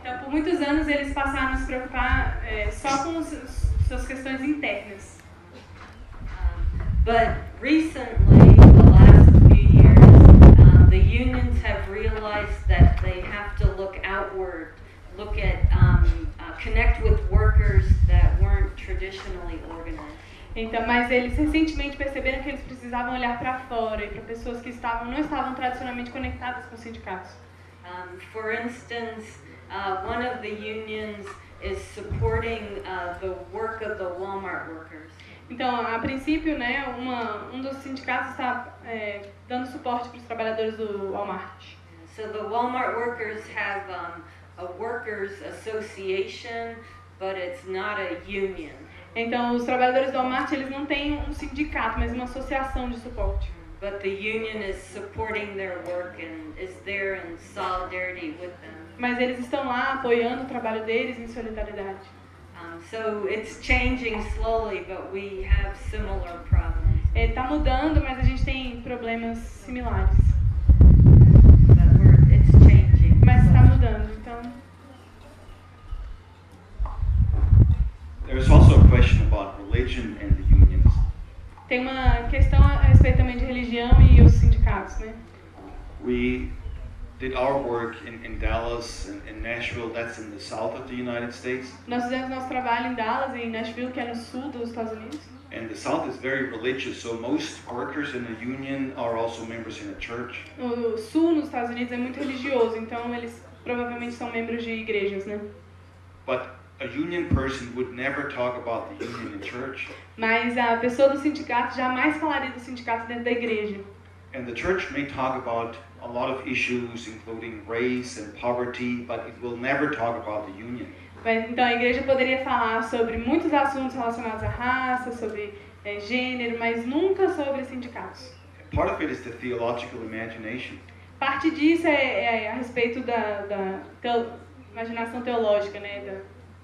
Então, por muitos anos, eles passaram a se preocupar é, só com os, suas questões internas. But recently, the last few years, um, the unions have realized that they have to look outward, look at, um, uh, connect with workers that weren't traditionally organized. Então, mas eles recentemente perceberam que eles precisavam olhar para fora e para pessoas que estavam não estavam tradicionalmente conectadas com os sindicatos. Um, for instance, uh, one of the unions is supporting uh, the work of the Walmart workers. Então, a princípio, né, uma, um dos sindicatos está é, dando suporte para os trabalhadores do Walmart. So the Walmart workers have um, a workers association, but it's not a union. Então, os trabalhadores do Walmart, eles não têm um sindicato, mas uma associação de suporte. But the union is supporting their work and is there in solidarity with them. Mas eles estão lá apoiando o trabalho deles em solidariedade. Um, so it's changing slowly, but we have similar problems. Está mudando, mas a gente tem problemas similares. Então... There's also a question about religion and the unions. Tem uma questão a respeito também de religião e os sindicatos, né? We did our work in, in Dallas and in Nashville, that's in the south of the United States. Nós fizemos nosso trabalho em Dallas e em Nashville, que é no sul dos Estados Unidos. And the south is very religious, so most workers in the union are also members in a church. O sul nos Estados Unidos é muito religioso, então eles provavelmente são membros de igrejas, né? But a union person would never talk about the union in church. Mas a pessoa do sindicato jamais falaria do sindicato dentro da igreja. And the church may talk about a lot of issues, including race and poverty, but it will never talk about the union. Então a igreja poderia falar sobre muitos assuntos relacionados à raça, sobre é, gênero, mas nunca sobre sindicatos. Part of it is the theological imagination. Parte disso é, é a respeito da, da teo, imaginação teológica, né,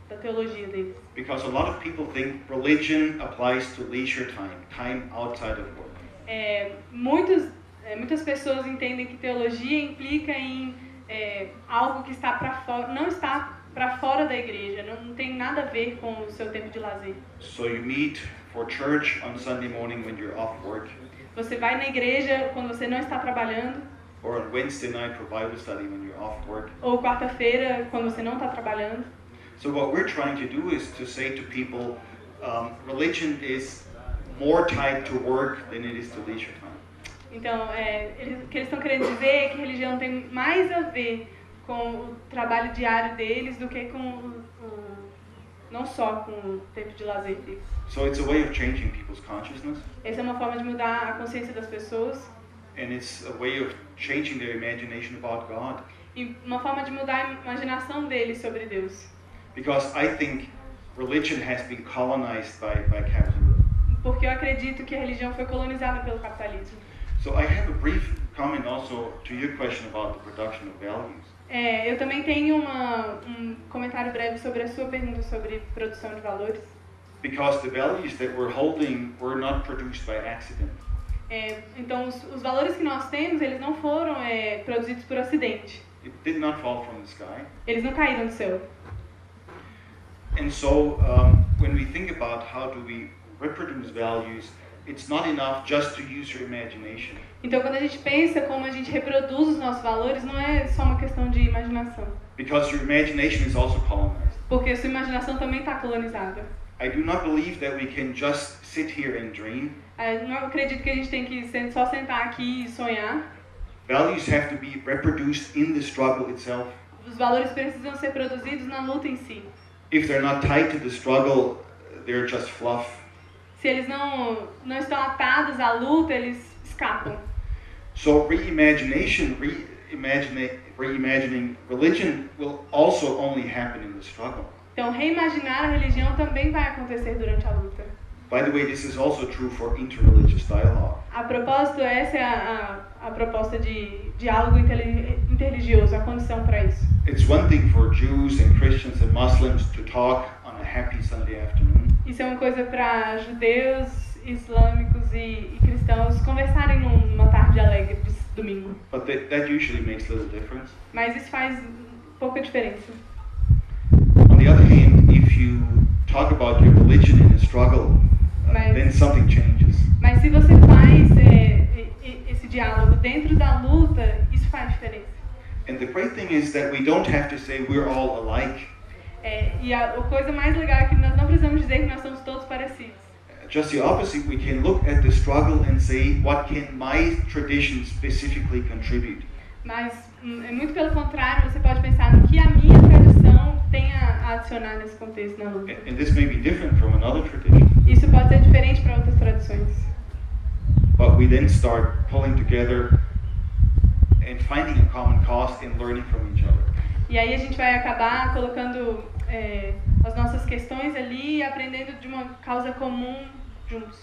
da, teologia deles. Because a lot of people think religion applies to leisure time, time outside of work. é, muitos, é, muitas pessoas entendem que teologia implica em é, algo que está para fora, não está para fora da igreja, não, não tem nada a ver com o seu tempo de lazer. So you meet for church on Sunday morning when you're off work, Você vai na igreja quando você não está trabalhando, or on Wednesday night for Bible study when you're off work. ou quarta-feira quando você não está trabalhando. So what we're trying to do is to say to people, um, religion is more tied to work than it is to leisure time. Então, é, eles, o que eles estão querendo dizer é que religião tem mais a ver com o trabalho diário deles do que com o, o- não só com o tempo de lazer deles. So it's a way of changing people's consciousness, Essa é uma forma de mudar a consciência das pessoas and it's a way of changing their imagination about God. e uma forma de mudar a imaginação deles sobre Deus. Because I think religion has been colonized by, by capitalism. Porque eu acredito que a religião foi colonizada pelo capitalismo. So I have a brief comment also to your question about the production of values. É, eu também tenho uma, um comentário breve sobre a sua pergunta sobre produção de valores. Because the values that we're holding were not produced by accident. É, então, os, os valores que nós temos, eles não foram é, produzidos por acidente. It did not fall from the sky. Eles não caíram do céu. And so um, when we think about how do we reproduce values, it's not enough just to use your imagination. Então, quando a gente pensa como a gente reproduz os nossos valores, não é só uma questão de imaginação. Because your imagination is also colonized. Porque a sua imaginação também está colonizada. I do not believe that we can just sit here and dream. É, Não acredito que a gente tem que sen- só sentar aqui e sonhar. Values have to be reproduced in the struggle itself. Os valores precisam ser produzidos na luta em si. If they're not tied to the struggle, they're just fluff. Se eles não, não estão atados à luta, eles escapam. So reimagination, reimagine, reimagining religion will also only happen in the struggle. Então, reimaginar a religião também vai acontecer durante a luta. By the way, this is also true for interreligious dialogue. A propósito, essa é a, a, a proposta de diálogo interreligioso, a condição para isso. It's one thing for Jews and Christians and Muslims to talk on a happy Sunday afternoon. Isso é uma coisa para judeus, islâmicos e, e cristãos conversarem numa tarde alegre de domingo. But that, that usually makes little difference. Mas isso faz pouca diferença. On the other hand, if you talk about your religion in a struggle, Right. then something changes. Mas se você faz é, esse diálogo dentro da luta, isso faz diferença. And the great thing is that we don't have to say we're all alike. É, e a, a coisa mais legal é que nós não precisamos dizer que nós somos todos parecidos. Just the opposite, we can look at the struggle and say, what can my tradition specifically contribute? Mas hum, é muito pelo contrário, você pode pensar no que a minha tradição tem a adicionar nesse contexto na luta. And, and this may be different from another tradition, Isso pode ser diferente para outras tradições. but we then start pulling together and finding a common cause and learning from each other. E aí a gente vai acabar colocando é, as nossas questões ali e aprendendo de uma causa comum juntos.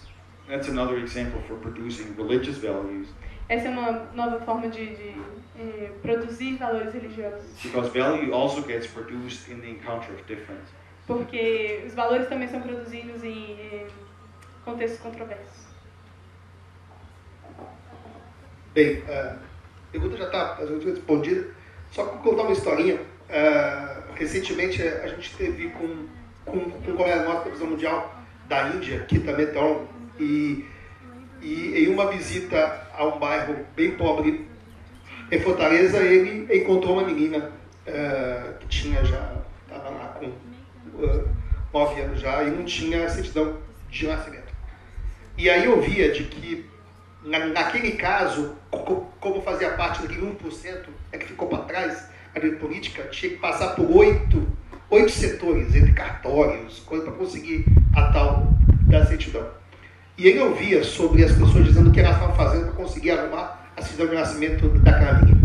That's another example for producing religious values, Essa é uma nova forma de, de é, produzir valores religiosos. because value also gets produced in the encounter of difference. Porque os valores também são produzidos em contextos controversos. Bem, a pergunta já está respondida. Só para contar uma historinha. ah, recentemente a gente teve com, com, com um colega nosso da visão mundial da Índia, que também e, e em uma visita a um bairro bem pobre em Fortaleza, ele encontrou uma menina que tinha já, estava lá com ah, nove anos já, e não tinha certidão de nascimento. E aí eu via de que, na, naquele caso, co- como fazia parte daquele 1% é que ficou para trás, a política tinha que passar por oito, oito setores, entre cartórios, coisa para conseguir a tal da certidão. E ele ouvia sobre as pessoas dizendo o que elas estavam fazendo para conseguir arrumar a certidão de nascimento daquela menina.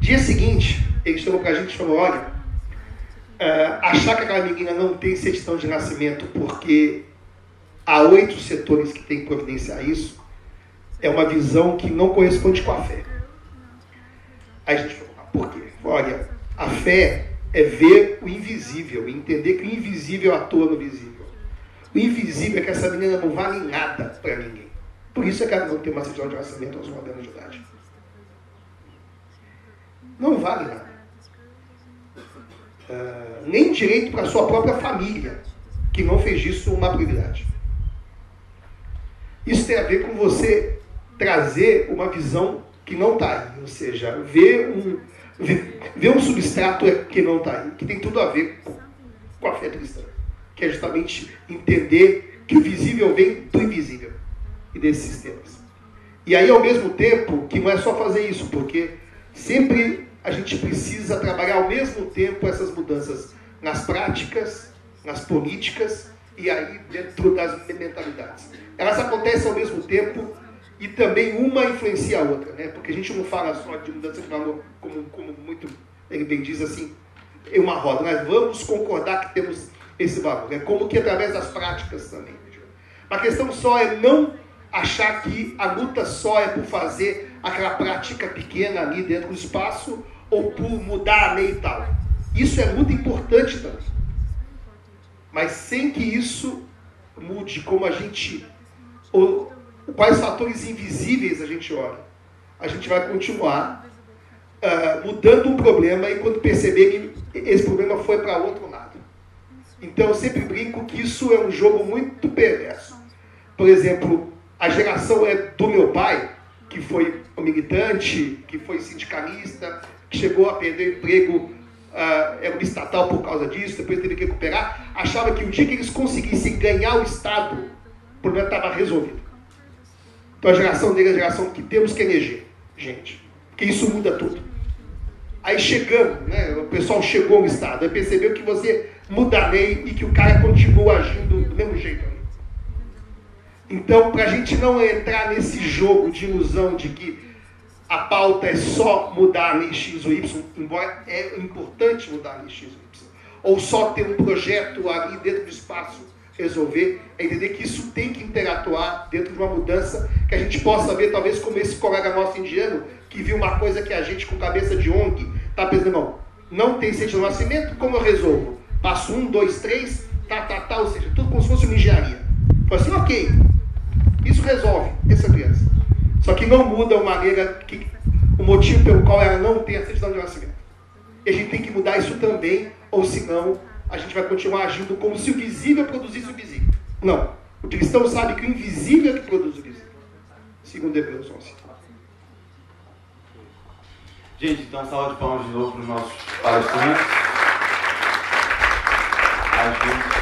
Dia seguinte, ele chegou para a gente e falou, olha, eh, achar que aquela menina não tem certidão de nascimento porque há oito setores que têm que providenciar isso, é uma visão que não corresponde com a fé. Aí a gente falou, ah, por quê? Olha, a fé é ver o invisível, entender que o invisível atua no visível. O invisível é que essa menina não vale nada para ninguém. Por isso é que ela não tem uma certidão de nascimento aos 9 anos de idade. Não vale nada. Uh, nem direito para sua própria família, que não fez disso uma prioridade. Isso tem a ver com você trazer uma visão que não está aí, ou seja, ver um, ver um substrato que não está aí, que tem tudo a ver com, com a fé cristã, que é justamente entender que o visível vem do invisível e desses sistemas. E aí, ao mesmo tempo, que não é só fazer isso, porque sempre a gente precisa trabalhar ao mesmo tempo essas mudanças nas práticas, nas políticas e aí dentro das mentalidades. Elas acontecem ao mesmo tempo e também uma influencia a outra, né? Porque a gente não fala só de mudança de valor, como, como muito ele bem diz assim, em uma roda. Nós vamos concordar que temos esse valor. É como que através das práticas também. A questão só é não achar que a luta só é por fazer aquela prática pequena ali dentro do espaço ou por mudar a lei e tal. Isso é muito importante também. Mas sem que isso mude como a gente ou quais fatores invisíveis a gente olha. A gente vai continuar uh, mudando um problema e quando perceber que esse problema foi para outro lado. Então eu sempre brinco que isso é um jogo muito perverso. Por exemplo, a geração é do meu pai, que foi militante, que foi sindicalista, chegou a perder emprego, uh, era estatal por causa disso, depois teve que recuperar, achava que o dia que eles conseguissem ganhar o Estado, o problema estava resolvido. Então a geração dele é a geração que temos que eleger, gente. Porque isso muda tudo. Aí chegamos, né? O pessoal chegou ao Estado, aí percebeu que você muda a lei e que o cara continua agindo do mesmo jeito. Então, para a gente não entrar nesse jogo de ilusão de que a pauta é só mudar lei X ou Y, embora é importante mudar lei X ou Y, ou só ter um projeto ali dentro do espaço resolver, é entender que isso tem que interatuar dentro de uma mudança que a gente possa ver, talvez como esse colega nosso indiano, que viu uma coisa que a gente com cabeça de ONG está pensando, não, não tem sentido de nascimento, como eu resolvo? Passo um, dois, três, tá, tá, tá, ou seja, tudo como se fosse uma engenharia. Falei assim, ok, isso resolve essa criança. Só que não muda a maneira, que, o motivo pelo qual ela não tem a certidão de nascimento. E a gente tem que mudar isso também, ou senão a gente vai continuar agindo como se o visível produzisse o visível. Não. O cristão sabe que o invisível é que produz o visível. Segundo Hebreus 11. Gente, então salva de palmas de novo para os nossos palestrantes. A gente